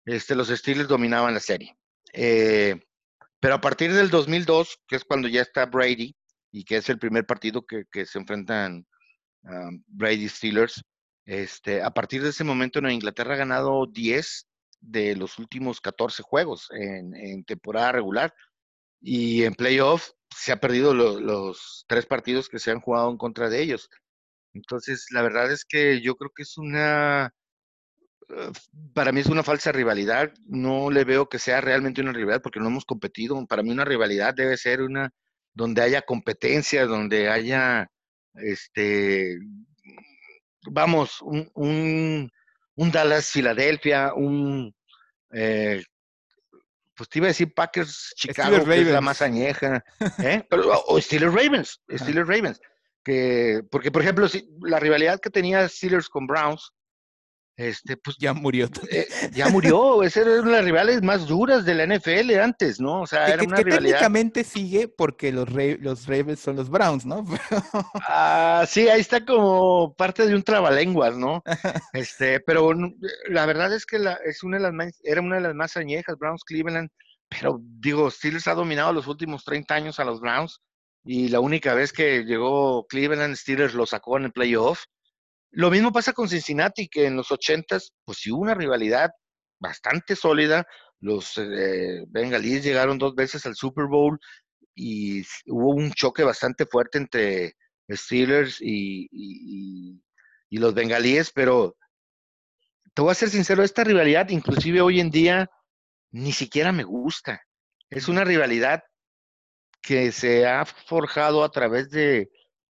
este, los Steelers dominaban la serie. Eh, pero a partir del 2002, que es cuando ya está Brady, y que es el primer partido que, se enfrentan um, Brady Steelers, este, a partir de ese momento Nueva Inglaterra ha ganado 10 de los últimos 14 juegos en, temporada regular. Y en playoff se ha perdido lo- los tres partidos que se han jugado en contra de ellos. Entonces, la verdad es que yo creo que es una, eh, para mí es una falsa rivalidad. No le veo que sea realmente una rivalidad porque no hemos competido. Para mí una rivalidad debe ser una donde haya competencia, donde haya, este, vamos, un, un, un Dallas Filadelfia, un, eh, pues te iba a decir Packers Chicago, que es la más añeja, ¿eh? o Steelers Ravens, Steelers Ravens, que, porque por ejemplo, si, la rivalidad que tenía Steelers con Browns, este, pues ya murió. Eh, ya murió. Esa era una de las rivales más duras de la NFL antes, ¿no? O sea, era una rivalidad. técnicamente sigue porque los, los Ravens son los Browns, ¿no? ah, sí, ahí está como parte de un trabalenguas, ¿no? este, pero la verdad es que la, es una de las más, era una de las más añejas, Browns Cleveland. Pero digo, Steelers ha dominado los últimos 30 años a los Browns. Y la única vez que llegó Cleveland, Steelers lo sacó en el playoff. Lo mismo pasa con Cincinnati, que en los ochentas, pues sí hubo una rivalidad bastante sólida. Los eh, bengalíes llegaron dos veces al Super Bowl y hubo un choque bastante fuerte entre Steelers y, los bengalíes, pero te voy a ser sincero, esta rivalidad inclusive hoy en día ni siquiera me gusta. Es una rivalidad que se ha forjado a través de,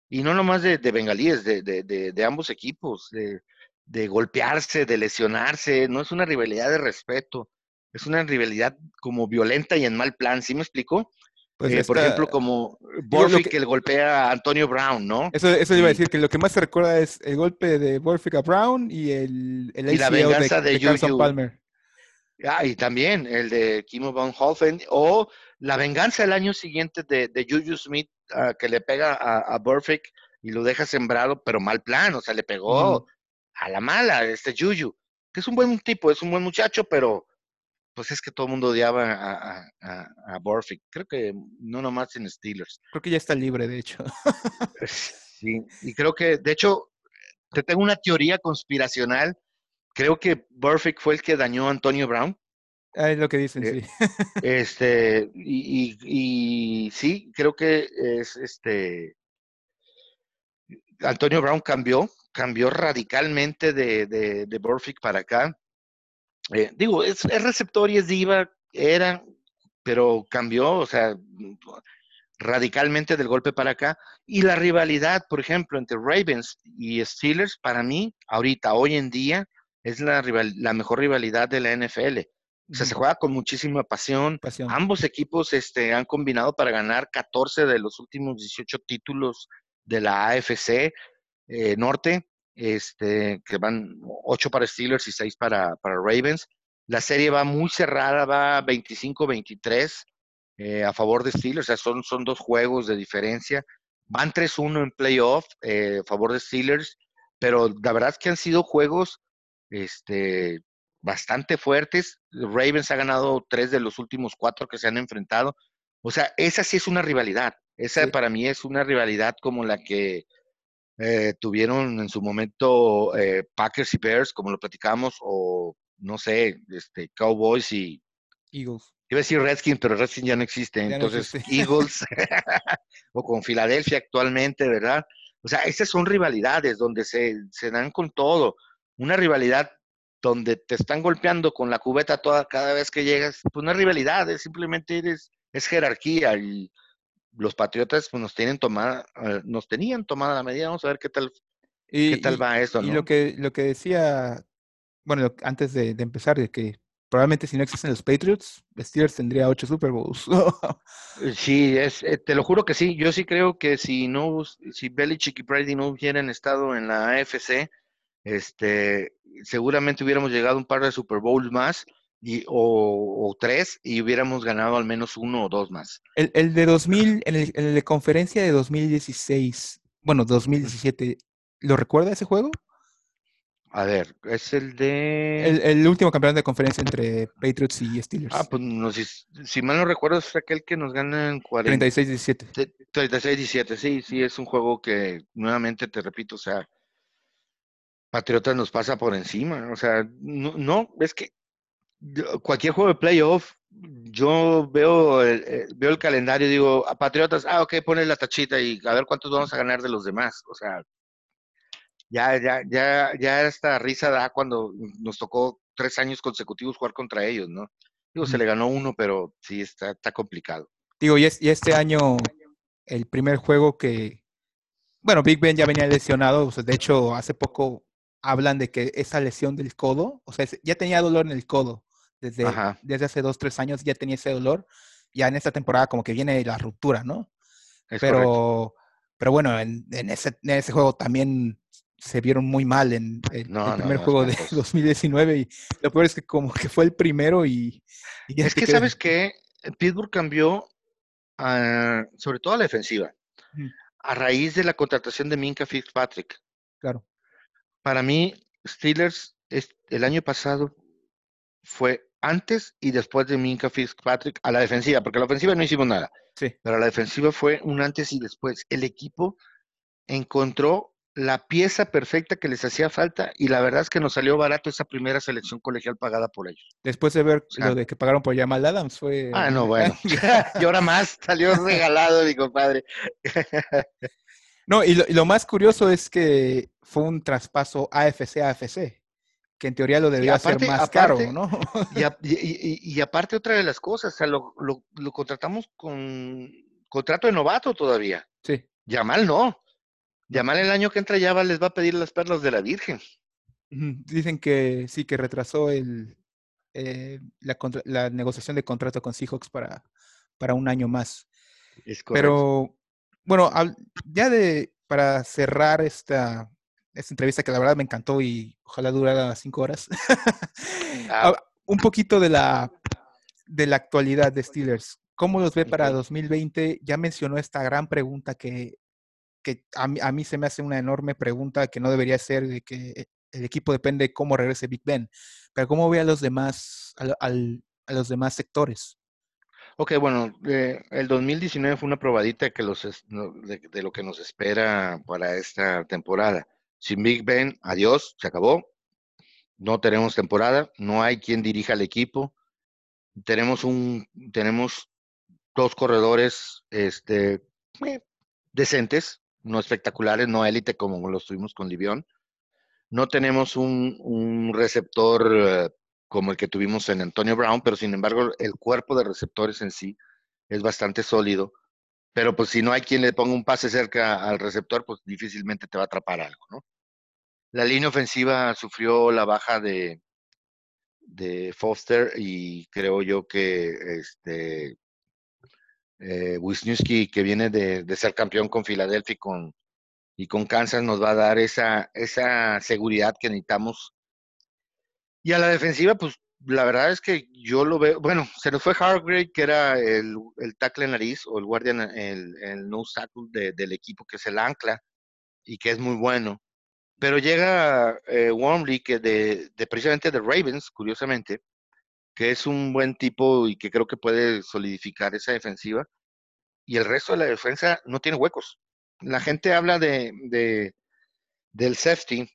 y no nomás de, bengalíes, de, de, ambos equipos, de, golpearse, de lesionarse, no es una rivalidad de respeto, es una rivalidad como violenta y en mal plan, ¿sí me explico? Pues eh, por ejemplo, como Borfick que, le golpea a Antonio Brown, ¿no? Eso, eso iba a decir, que lo que más se recuerda es el golpe de Borfick a Brown y el, el y la venganza de, de, Palmer. Ah, y también el de Kimo Von Holfen, o la venganza el año siguiente de, de Juju Smith, ah, que le pega a, a Burfict y lo deja sembrado, pero mal plan, o sea, le pegó a la mala este Juju, que es un buen tipo, es un buen muchacho, pero pues es que todo el mundo odiaba a, a, a Creo que no nomás en Steelers. Creo que ya está libre, de hecho. sí, y creo que, de hecho, te tengo una teoría conspiracional. Creo que Burfict fue el que dañó a Antonio Brown. Ah, es lo que dicen, eh, sí. Este, y, y, sí, creo que es este. Antonio Brown cambió, cambió radicalmente de, de, de para acá. Eh, digo, es, receptor y es diva, era, pero cambió, o sea, radicalmente del golpe para acá. Y la rivalidad, por ejemplo, entre Ravens y Steelers, para mí, ahorita, hoy en día, es la, la mejor rivalidad de la NFL. O sea, se juega con muchísima pasión. Ambos equipos este, han combinado para ganar 14 de los últimos 18 títulos de la AFC eh, Norte, este, que van 8 para Steelers y 6 para, para Ravens. La serie va muy cerrada, va 25-23 eh, a favor de Steelers, o sea, son, son dos juegos de diferencia. Van 3-1 en playoff eh, a favor de Steelers, pero la verdad es que han sido juegos este, bastante fuertes. Ravens ha ganado tres de los últimos cuatro que se han enfrentado. O sea, esa sí es una rivalidad. Esa para mí es una rivalidad como la que eh, tuvieron en su momento eh, Packers y Bears, como lo platicamos, o no sé, este, Cowboys y Eagles. Iba a decir Redskins, pero Redskins ya no existe. Entonces, Eagles o con Filadelfia actualmente, ¿verdad? O sea, esas son rivalidades donde se, se dan con todo. Una rivalidad donde te están golpeando con la cubeta toda cada vez que llegas, pues no es rivalidad, es simplemente eres, es jerarquía y los patriotas pues, nos tienen tomada, eh, nos tenían tomada la medida, vamos a ver qué tal, qué tal va eso, ¿no? Y lo que, lo que decía, bueno, antes de, empezar, de que probablemente si no existen los Patriots, Steelers tendría ocho Super Bowls. Eh, sí, es, eh, te lo juro que sí, yo sí creo que si no, si Belichick y Brady no hubieran estado en la AFC, este, seguramente hubiéramos llegado a un par de Super Bowls más y, o, tres y hubiéramos ganado al menos uno o dos más. El, el de 2000, en el, en de conferencia de 2016, bueno, 2017, ¿lo recuerda ese juego? A ver, es el de... El, último campeón de conferencia entre Patriots y Steelers. Ah, pues no, si, si, mal no recuerdo es aquel que nos gana en 36-17. 36-17, sí, sí, es un juego que nuevamente te repito, o sea, Patriotas nos pasa por encima. O sea, no, es que cualquier juego de playoff, yo veo el, eh, veo el calendario y digo, a Patriotas, ah, ok, pone la tachita y a ver cuántos vamos a ganar de los demás. O sea, ya, ya, ya, ya esta risa da cuando nos tocó tres años consecutivos jugar contra ellos, ¿no? Digo, se le ganó uno, pero sí está, está complicado. Digo, y, y este año, el primer juego que, bueno, Big Ben ya venía lesionado, de hecho, hace poco hablan de que esa lesión del codo, o sea, ya tenía dolor en el codo Desde, desde hace dos, tres años ya tenía ese dolor. Ya en esta temporada como que viene la ruptura, ¿no? pero, pero bueno, en, ese, en ese juego también se vieron muy mal en, el primer juego de 2019 y lo peor es que como que fue el primero y... es que, ¿sabes que Pittsburgh cambió sobre todo a la defensiva, a raíz de la contratación de Minka Fitzpatrick. Claro. Para mí, Steelers el año pasado fue antes y después de Minka Fitzpatrick a la defensiva, porque a la ofensiva no hicimos nada. Sí. Pero a la defensiva fue un antes y después. El equipo encontró la pieza perfecta que les hacía falta y la verdad es que nos salió barato esa primera selección colegial pagada por ellos. Después de ver lo de que pagaron por Jamal Adams fue... Ah, no, bueno. y ahora más, salió regalado mi compadre. no, y lo, más curioso es que fue un traspaso AFC-AFC, que en teoría lo debía ser más caro, ¿no? y, aparte otra de las cosas, o sea, lo, lo contratamos con contrato de novato todavía. Sí. Yamal no. Yamal el año que entra ya les va a pedir las perlas de la Virgen. Dicen que sí, que retrasó el, eh, la, negociación de contrato con Seahawks para, para un año más. Es Pero, bueno, ya de, para cerrar esta, esta entrevista que la verdad me encantó y ojalá durara cinco horas, un poquito de la, de la actualidad de Steelers. ¿Cómo los ve para 2020? Ya mencionó esta gran pregunta que que a mí, se me hace una enorme pregunta que no debería ser de que el equipo depende de cómo regrese Big Ben, pero cómo ve a los demás, a, los demás sectores. Ok, bueno, eh, el 2019 fue una probadita que los, de, de, lo que nos espera para esta temporada. Sin Big Ben, adiós, se acabó. No tenemos temporada, no hay quien dirija al equipo. Tenemos un, tenemos dos corredores, este, eh, decentes, no espectaculares, no élite como los tuvimos con Livión. No tenemos un, receptor eh, como el que tuvimos en Antonio Brown, pero sin embargo el cuerpo de receptores en sí es bastante sólido. Pero pues si no hay quien le ponga un pase cerca al receptor, pues difícilmente te va a atrapar algo, ¿no? La línea ofensiva sufrió la baja de, de Foster y creo yo que este eh, Wisniewski, que viene de, ser campeón con Filadelfia y con, y con Kansas, nos va a dar esa, esa seguridad que necesitamos. Y a la defensiva, pues la verdad es que yo lo veo, bueno, se nos fue Hargrave, que era el, el tackle nariz o el guardián, el, el nose tackle del equipo, que es el ancla y que es muy bueno. Pero llega eh, Wormley, que de, de, precisamente de Ravens, curiosamente, que es un buen tipo y que creo que puede solidificar esa defensiva. Y el resto de la defensa no tiene huecos. La gente habla de, de del safety,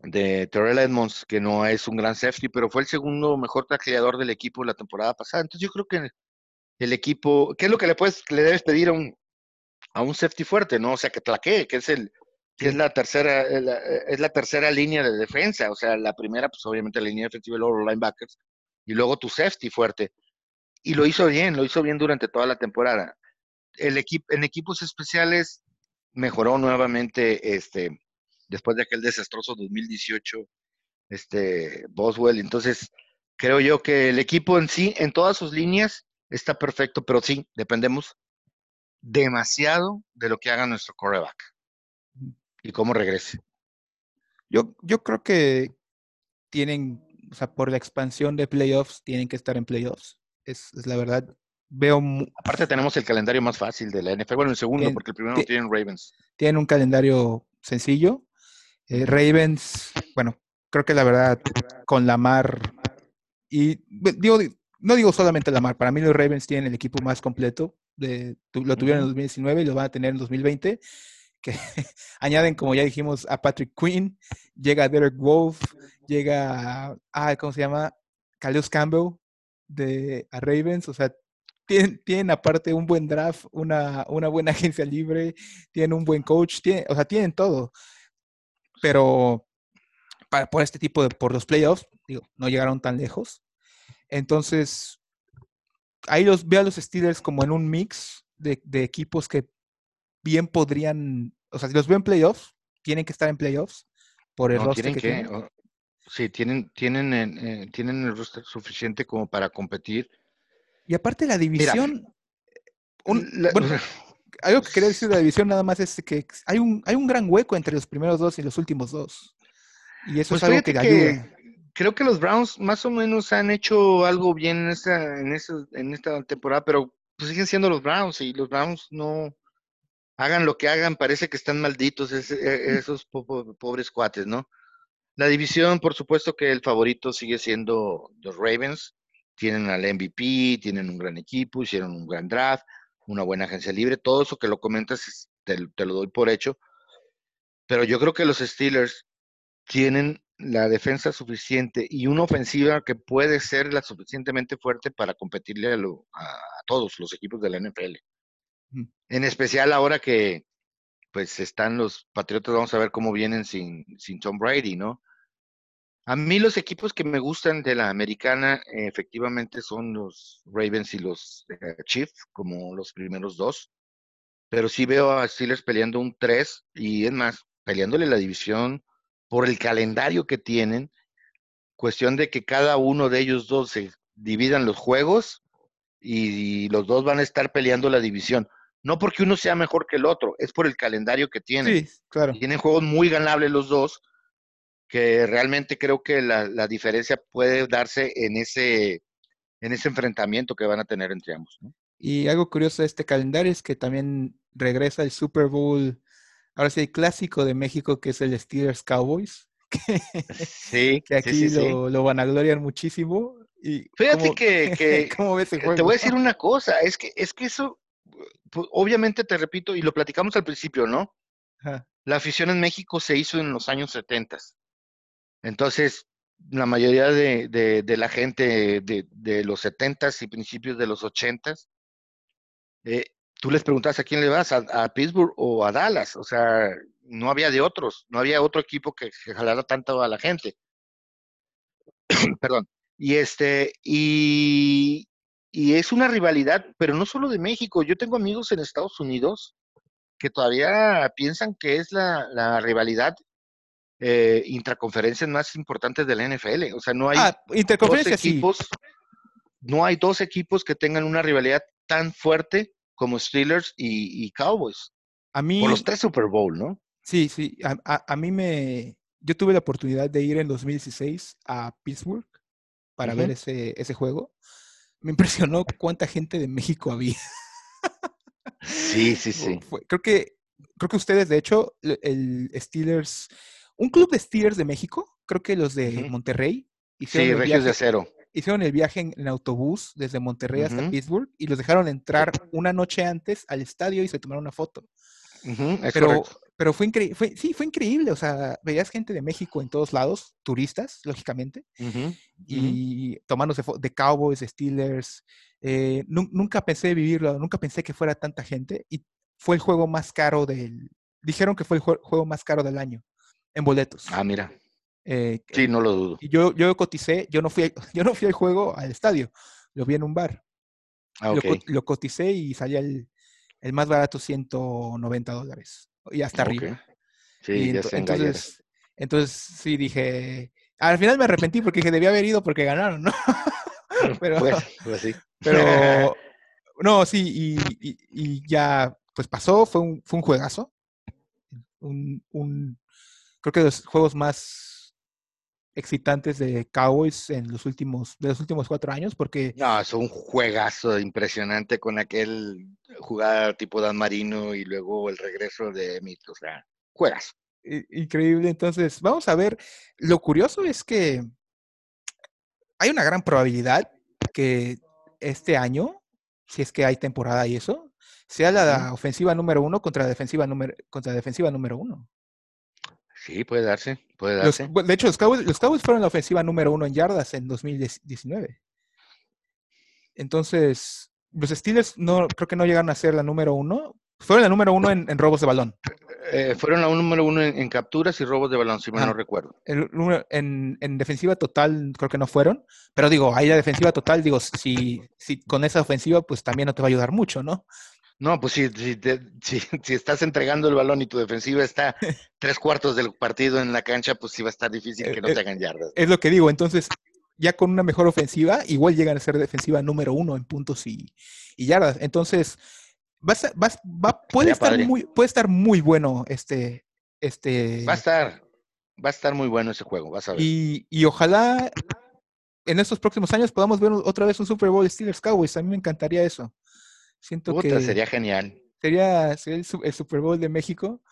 de Terrell Edmonds, que no es un gran safety, pero fue el segundo mejor tacleador del equipo la temporada pasada. Entonces yo creo que el equipo, ¿qué es lo que le puedes, le debes pedir a un, a un safety fuerte, no? O sea, que tlaquee, que es el, que es la tercera, es la tercera línea de defensa. O sea, la primera, pues obviamente la línea defensiva y luego los linebackers y luego tu safety fuerte. Y lo hizo bien, lo hizo bien durante toda la temporada. El equipo, en equipos especiales mejoró nuevamente este, después de aquel desastroso 2018, este, Boswell. Entonces, creo yo que el equipo en sí, en todas sus líneas, está perfecto, pero sí, dependemos demasiado de lo que haga nuestro coreback y cómo regrese. Yo, yo creo que tienen o sea, por la expansión de playoffs, tienen que estar en playoffs. Es, la verdad. Veo. Aparte, tenemos el calendario más fácil de la NFL. Bueno, el segundo, porque el primero tienen Ravens. Tienen un calendario sencillo. Eh, Ravens, bueno, creo que la verdad, con Lamar. Y digo, no digo solamente Lamar, para mí los Ravens tienen el equipo más completo. De, lo tuvieron en 2019 y lo van a tener en 2020 que añaden, como ya dijimos, a Patrick Quinn, llega Derek Wolf, llega, ah, ¿cómo se llama? Calus Campbell de a Ravens, o sea, tienen, tienen, aparte un buen draft, una, una buena agencia libre, tienen un buen coach, tienen, o sea, tienen todo. Pero para, por este tipo de, por los playoffs, digo, no llegaron tan lejos. Entonces, ahí los veo a los Steelers como en un mix de, de equipos que bien podrían, o sea, si los veo en playoffs, tienen que estar en playoffs por el roster que, tienen. Sí, tienen, tienen, eh, tienen el roster suficiente como para competir. Y aparte la división, bueno, algo que quería decir de la división nada más es que hay un, hay un gran hueco entre los primeros dos y los últimos dos. Y eso pues es algo que, ayuda. Creo que los Browns más o menos han hecho algo bien en esta, en en esta temporada, pero pues siguen siendo los Browns y los Browns no hagan lo que hagan, parece que están malditos e, esos pobres cuates, ¿no? La división, por supuesto que el favorito sigue siendo los Ravens. Tienen al MVP, tienen un gran equipo, hicieron un gran draft, una buena agencia libre. Todo eso que lo comentas te, lo doy por hecho. Pero yo creo que los Steelers tienen la defensa suficiente y una ofensiva que puede ser la suficientemente fuerte para competirle a, a todos los equipos de la NFL. En especial ahora que pues están los Patriotas, vamos a ver cómo vienen sin, sin Tom Brady, ¿no? A mí los equipos que me gustan de la americana efectivamente son los Ravens y los eh, Chiefs, como los primeros dos. Pero sí veo a Steelers peleando un 3 y es más, peleándole la división por el calendario que tienen. Cuestión de que cada uno de ellos dos se dividan los juegos y los dos van a estar peleando la división no porque uno sea mejor que el otro, es por el calendario que tienen. Sí, claro. Tienen juegos muy ganables los dos, que realmente creo que la, diferencia puede darse en ese, en ese enfrentamiento que van a tener entre ambos. Y algo curioso de este calendario es que también regresa el Super Bowl, ahora sí, el clásico de México, que es el Steelers Cowboys. Que, sí, que aquí lo, lo vanaglorian muchísimo. Y Fíjate que, que te voy a decir una cosa, es que, es que eso obviamente te repito, y lo platicamos al principio, ¿no? La afición en México se hizo en los años 70. Entonces, la mayoría de, la gente de, los 70 y principios de los 80 eh, tú les preguntas a quién le vas, a, Pittsburgh o a Dallas. O sea, no había de otros, no había otro equipo que, que jalara tanto a la gente. Perdón. Y este, y es una rivalidad, pero no solo de México. Yo tengo amigos en Estados Unidos que todavía piensan que es la, rivalidad eh, intraconferencias más importante de la NFL. O sea, no hay ah, dos equipos, no hay dos equipos que tengan una rivalidad tan fuerte como Steelers y, Cowboys. A mí, por los tres Super Bowl, ¿no? Sí, sí. A, a, mí me. Yo tuve la oportunidad de ir en 2016 a Pittsburgh para ver ese, ese juego me impresionó cuánta gente de México había. Sí, sí, sí. creo que creo que ustedes, de hecho, el Steelers, un club de Steelers de México, creo que los de Monterrey. sí, Regios de Acero. Hicieron el viaje en, autobús desde Monterrey hasta Pittsburgh y los dejaron entrar una noche antes al estadio y se tomaron una foto. Pero pero fue increíble, sí, fue increíble, o sea, veías gente de México en todos lados, turistas, lógicamente, y tomándose de Cowboys, Steelers. Eh, nunca pensé vivirlo, nunca pensé que fuera tanta gente, y fue el juego más caro del, dijeron que fue el juego más caro del año, en boletos. Ah, mira. Eh, sí, no lo dudo. Y yo, yo coticé, yo no, fui, yo no fui al juego, al estadio, lo vi en un bar. Ah, lo, lo, coticé y salía el, el más barato 190 dólares y hasta arriba. Sí, ya entonces, entonces sí dije, al final me arrepentí porque dije, debía haber ido porque ganaron, ¿no? pero, pues, pues sí. Pero, no, sí, y, ya, pues pasó, fue un, fue un juegazo. Un, un, creo que los juegos más excitantes de Cowboys en los últimos, de los últimos cuatro años, porque... No, es un juegazo impresionante con aquel jugada tipo Dan Marino y luego el regreso de Emit, o sea, juegas. Increíble, entonces, vamos a ver, lo curioso es que hay una gran probabilidad que este año, si es que hay temporada y eso, sea la ofensiva número uno contra la defensiva número, contra la defensiva número uno. Sí, puede darse, puede darse. de hecho, los Cowboys, los Cowboys fueron la ofensiva número uno en yardas en 2019. Entonces, los Steelers no, creo que no llegaron a ser la número uno. Fueron la número uno en, robos de balón. Eh, fueron la número uno en, capturas y robos de balón, si mal no recuerdo. en, en, defensiva total creo que no fueron, pero digo, ahí la defensiva total, digo, si, si con esa ofensiva, pues también no te va a ayudar mucho, ¿no? No, pues si, si, si, estás entregando el balón y tu defensiva está tres cuartos del partido en la cancha, pues sí va a estar difícil que no te hagan yardas. Es lo que digo, entonces ya con una mejor ofensiva, igual llegan a ser defensiva número uno en puntos y, yardas. Entonces, vas, vas, va, puede, estar muy, puede estar muy bueno este, este... Va a estar, va a estar muy bueno ese juego, vas a ver. Y, y ojalá en estos próximos años podamos ver otra vez un Super Bowl Steelers Cowboys. A mí me encantaría eso. Siento que sería genial. Sería, el, Super Bowl de México.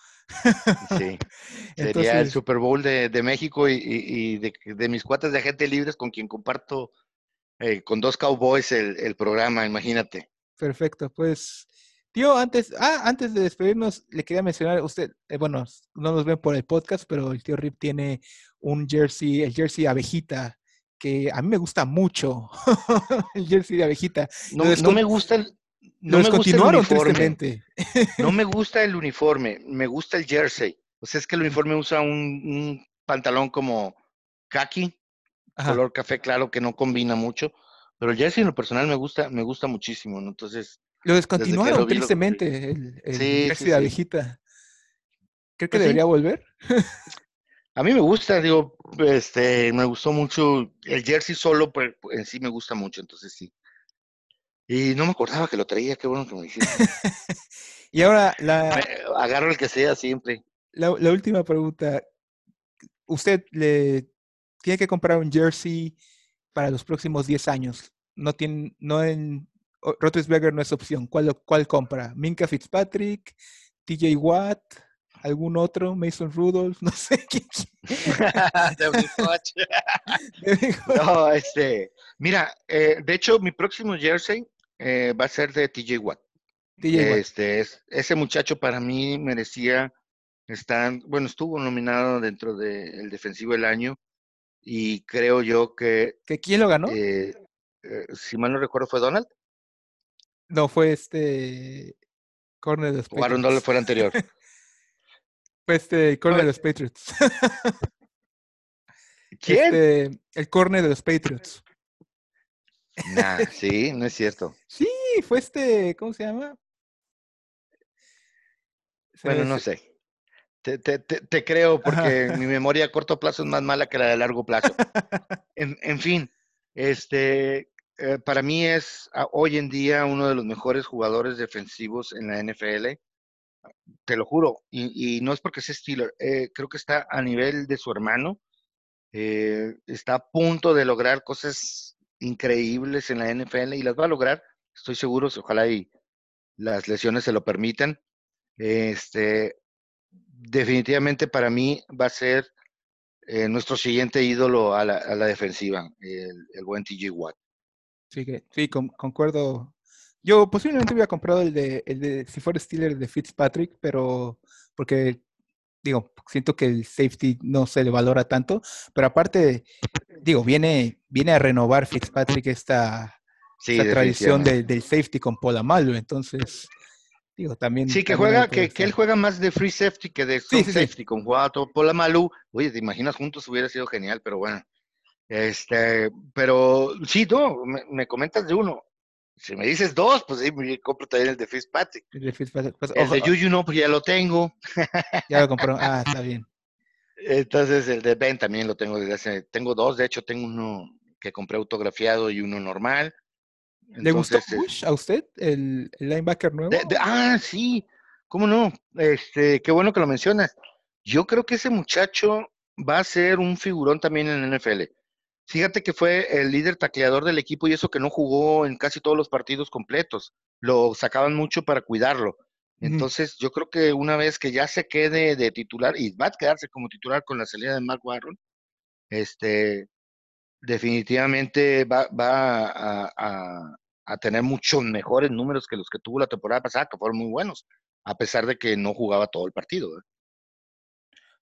Sí, sería el Super Bowl de, México y, de, mis cuates de agente libres con quien comparto eh, con dos Cowboys el, programa, imagínate. Perfecto, pues Tío, antes, ah, antes de despedirnos, le quería mencionar, usted, eh, bueno, no nos ven por el podcast, pero el tío Rip tiene un jersey, el jersey abejita, que a mí me gusta mucho, el jersey de abejita. No, me gusta el, no me gusta el uniforme. no me gusta el uniforme, me gusta el jersey. O sea, es que el uniforme usa un, pantalón como khaki, color café claro, que no combina mucho. Pero el jersey en lo personal me gusta, me gusta muchísimo, ¿no? Entonces, lo descontinuaron tristemente, el, el jersey de abejita. ¿Cree que pues debería volver? A mí me gusta, digo, este, me gustó mucho el jersey solo, pero en sí me gusta mucho, entonces sí. Y no me acordaba que lo traía, qué bueno que me dijiste. y ahora la... Agarro el que sea siempre. La, la, última pregunta. Usted le tiene que comprar un jersey para los próximos 10 años. No tiene, no en, Rotlisberger no es opción. ¿Cuál, ¿Cuál compra? ¿Minka Fitzpatrick? ¿TJ Watt? ¿Algún otro? ¿Mason Rudolph? No sé quién. no, este. Mira, eh, de hecho, mi próximo jersey eh, va a ser de TJ Watt. este, Es, ese muchacho para mí merecía estar, bueno, estuvo nominado dentro del defensivo del año y creo yo que... ¿Que quién lo ganó? Eh, si mal no recuerdo, fue Donald. No, fue este. Corner de los Patriots. Aaron fue el anterior. fue este Corner de los Patriots. ¿Quién? Este, el corner de los Patriots. Nah, sí, no es cierto. sí, fue este, ¿cómo se llama? bueno, no sé. Te, te, te, creo porque mi memoria a corto plazo es más mala que la de largo plazo. En, en fin, este, eh, para mí es hoy en día uno de los mejores jugadores defensivos en la NFL. Te lo juro, y, no es porque sea Steeler, eh, creo que está a nivel de su hermano. Eh, está a punto de lograr cosas increíbles en la NFL y las va a lograr, estoy seguro, ojalá y las lesiones se lo permitan. Este, definitivamente para mí va a ser nuestro siguiente ídolo a la, defensiva, el, el buen TJ Watt. Sí, sí concuerdo. Yo posiblemente hubiera comprado el de, el de, si fuera Steeler, de Fitzpatrick, pero porque, digo, siento que el safety no se le valora tanto, pero aparte, digo, viene, viene a renovar Fitzpatrick esta, tradición del safety con Polamalu, entonces, digo, también... Sí, que juega, que, que, él juega más de free safety que de safety, con Juato, Polamalu, oye, te imaginas juntos hubiera sido genial, pero bueno. Este, pero sí, no, me, comentas de uno. Si me dices dos, pues sí, me compro también el de Fitzpatrick. El de Fitzpatrick. Pues, el de Yuyu no, pues ya lo tengo. ya lo compró. Ah, está bien. Entonces, el de Ben también lo tengo desde hace. Tengo dos, de hecho, tengo uno que compré autografiado y uno normal. ¿Le gustó Bush a usted, el, linebacker nuevo? ah, sí, cómo no. Este, qué bueno que lo mencionas. Yo creo que ese muchacho va a ser un figurón también en el NFL. Fíjate que fue el líder tacleador del equipo y eso que no jugó en casi todos los partidos completos. Lo sacaban mucho para cuidarlo. Entonces, yo creo que una vez que ya se quede de titular, y va a quedarse como titular con la salida de Mark Warren, este, definitivamente va, a, tener muchos mejores números que los que tuvo la temporada pasada, que fueron muy buenos, a pesar de que no jugaba todo el partido. ¿eh?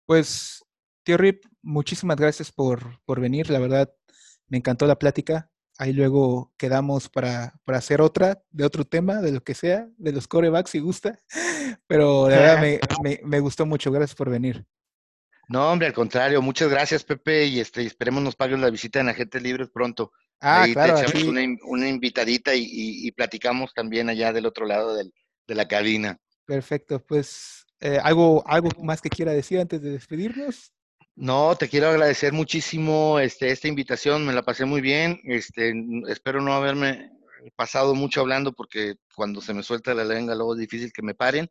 Pues Tío Rip, muchísimas gracias por, por venir. La verdad, me encantó la plática. Ahí luego quedamos para, para, hacer otra, de otro tema, de lo que sea, de los corebacks si gusta. Pero la verdad me, me, gustó mucho. Gracias por venir. No, hombre, al contrario. Muchas gracias, Pepe. Y este, esperemos nos paguen la visita en Agentes Libres pronto. Ah, Ahí claro. Te echamos una, una, invitadita y, y, platicamos también allá del otro lado del, de la cabina. Perfecto, pues eh, ¿algo, ¿algo más que quiera decir antes de despedirnos? No, te quiero agradecer muchísimo este, esta invitación, me la pasé muy bien. Este, espero no haberme pasado mucho hablando porque cuando se me suelta la lengua luego es difícil que me paren.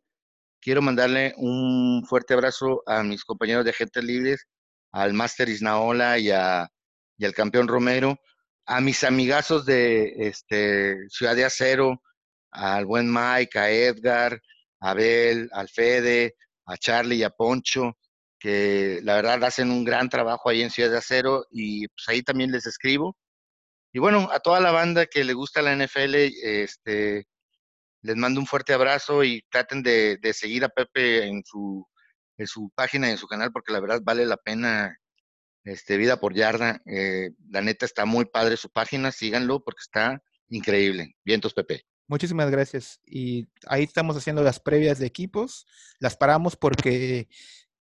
Quiero mandarle un fuerte abrazo a mis compañeros de Agentes Libres, al Máster Isnaola y, al campeón Romero, a mis amigazos de este, Ciudad de Acero, al buen Mike, a Edgar, a Abel, al Fede, a Charlie y a Poncho, que la verdad hacen un gran trabajo ahí en Ciudad de Acero y pues ahí también les escribo. Y bueno, a toda la banda que le gusta la NFL, este, les mando un fuerte abrazo y traten de, seguir a Pepe en su, en su página y en su canal porque la verdad vale la pena este, Vida por Yarda. Eh, la neta está muy padre su página, síganlo porque está increíble. Vientos, Pepe. Muchísimas gracias. Y ahí estamos haciendo las previas de equipos. Las paramos porque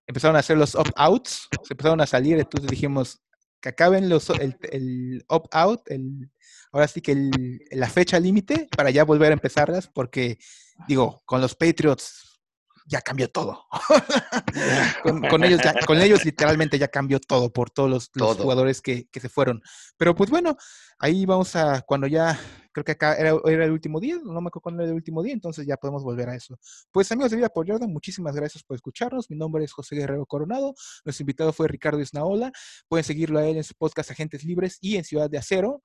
empezaron a hacer los opt-outs, se empezaron a salir, entonces dijimos que acaben los, el, el opt-out, el, ahora sí que el, la fecha límite para ya volver a empezarlas, porque digo, con los Patriots ya cambió todo. con, ellos con ellos literalmente ya cambió todo por todos los, jugadores que, se fueron. Pero pues bueno, ahí vamos a, cuando ya, creo que acá era, el último día, no me acuerdo cuándo era el último día, entonces ya podemos volver a eso. Pues amigos de Vida por muchísimas gracias por escucharnos. Mi nombre es José Guerrero Coronado. Nuestro invitado fue Ricardo Isnaola. Pueden seguirlo a él en su podcast Agentes Libres y en Ciudad de Acero.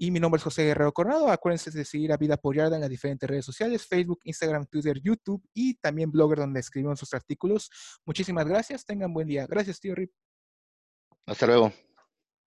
Y mi nombre es José Guerrero Coronado. Acuérdense de seguir a Vida Apoyada en las diferentes redes sociales, Facebook, Instagram, Twitter, YouTube y también Blogger donde escribimos sus artículos. Muchísimas gracias. Tengan buen día. Gracias, tío Rip. Hasta luego.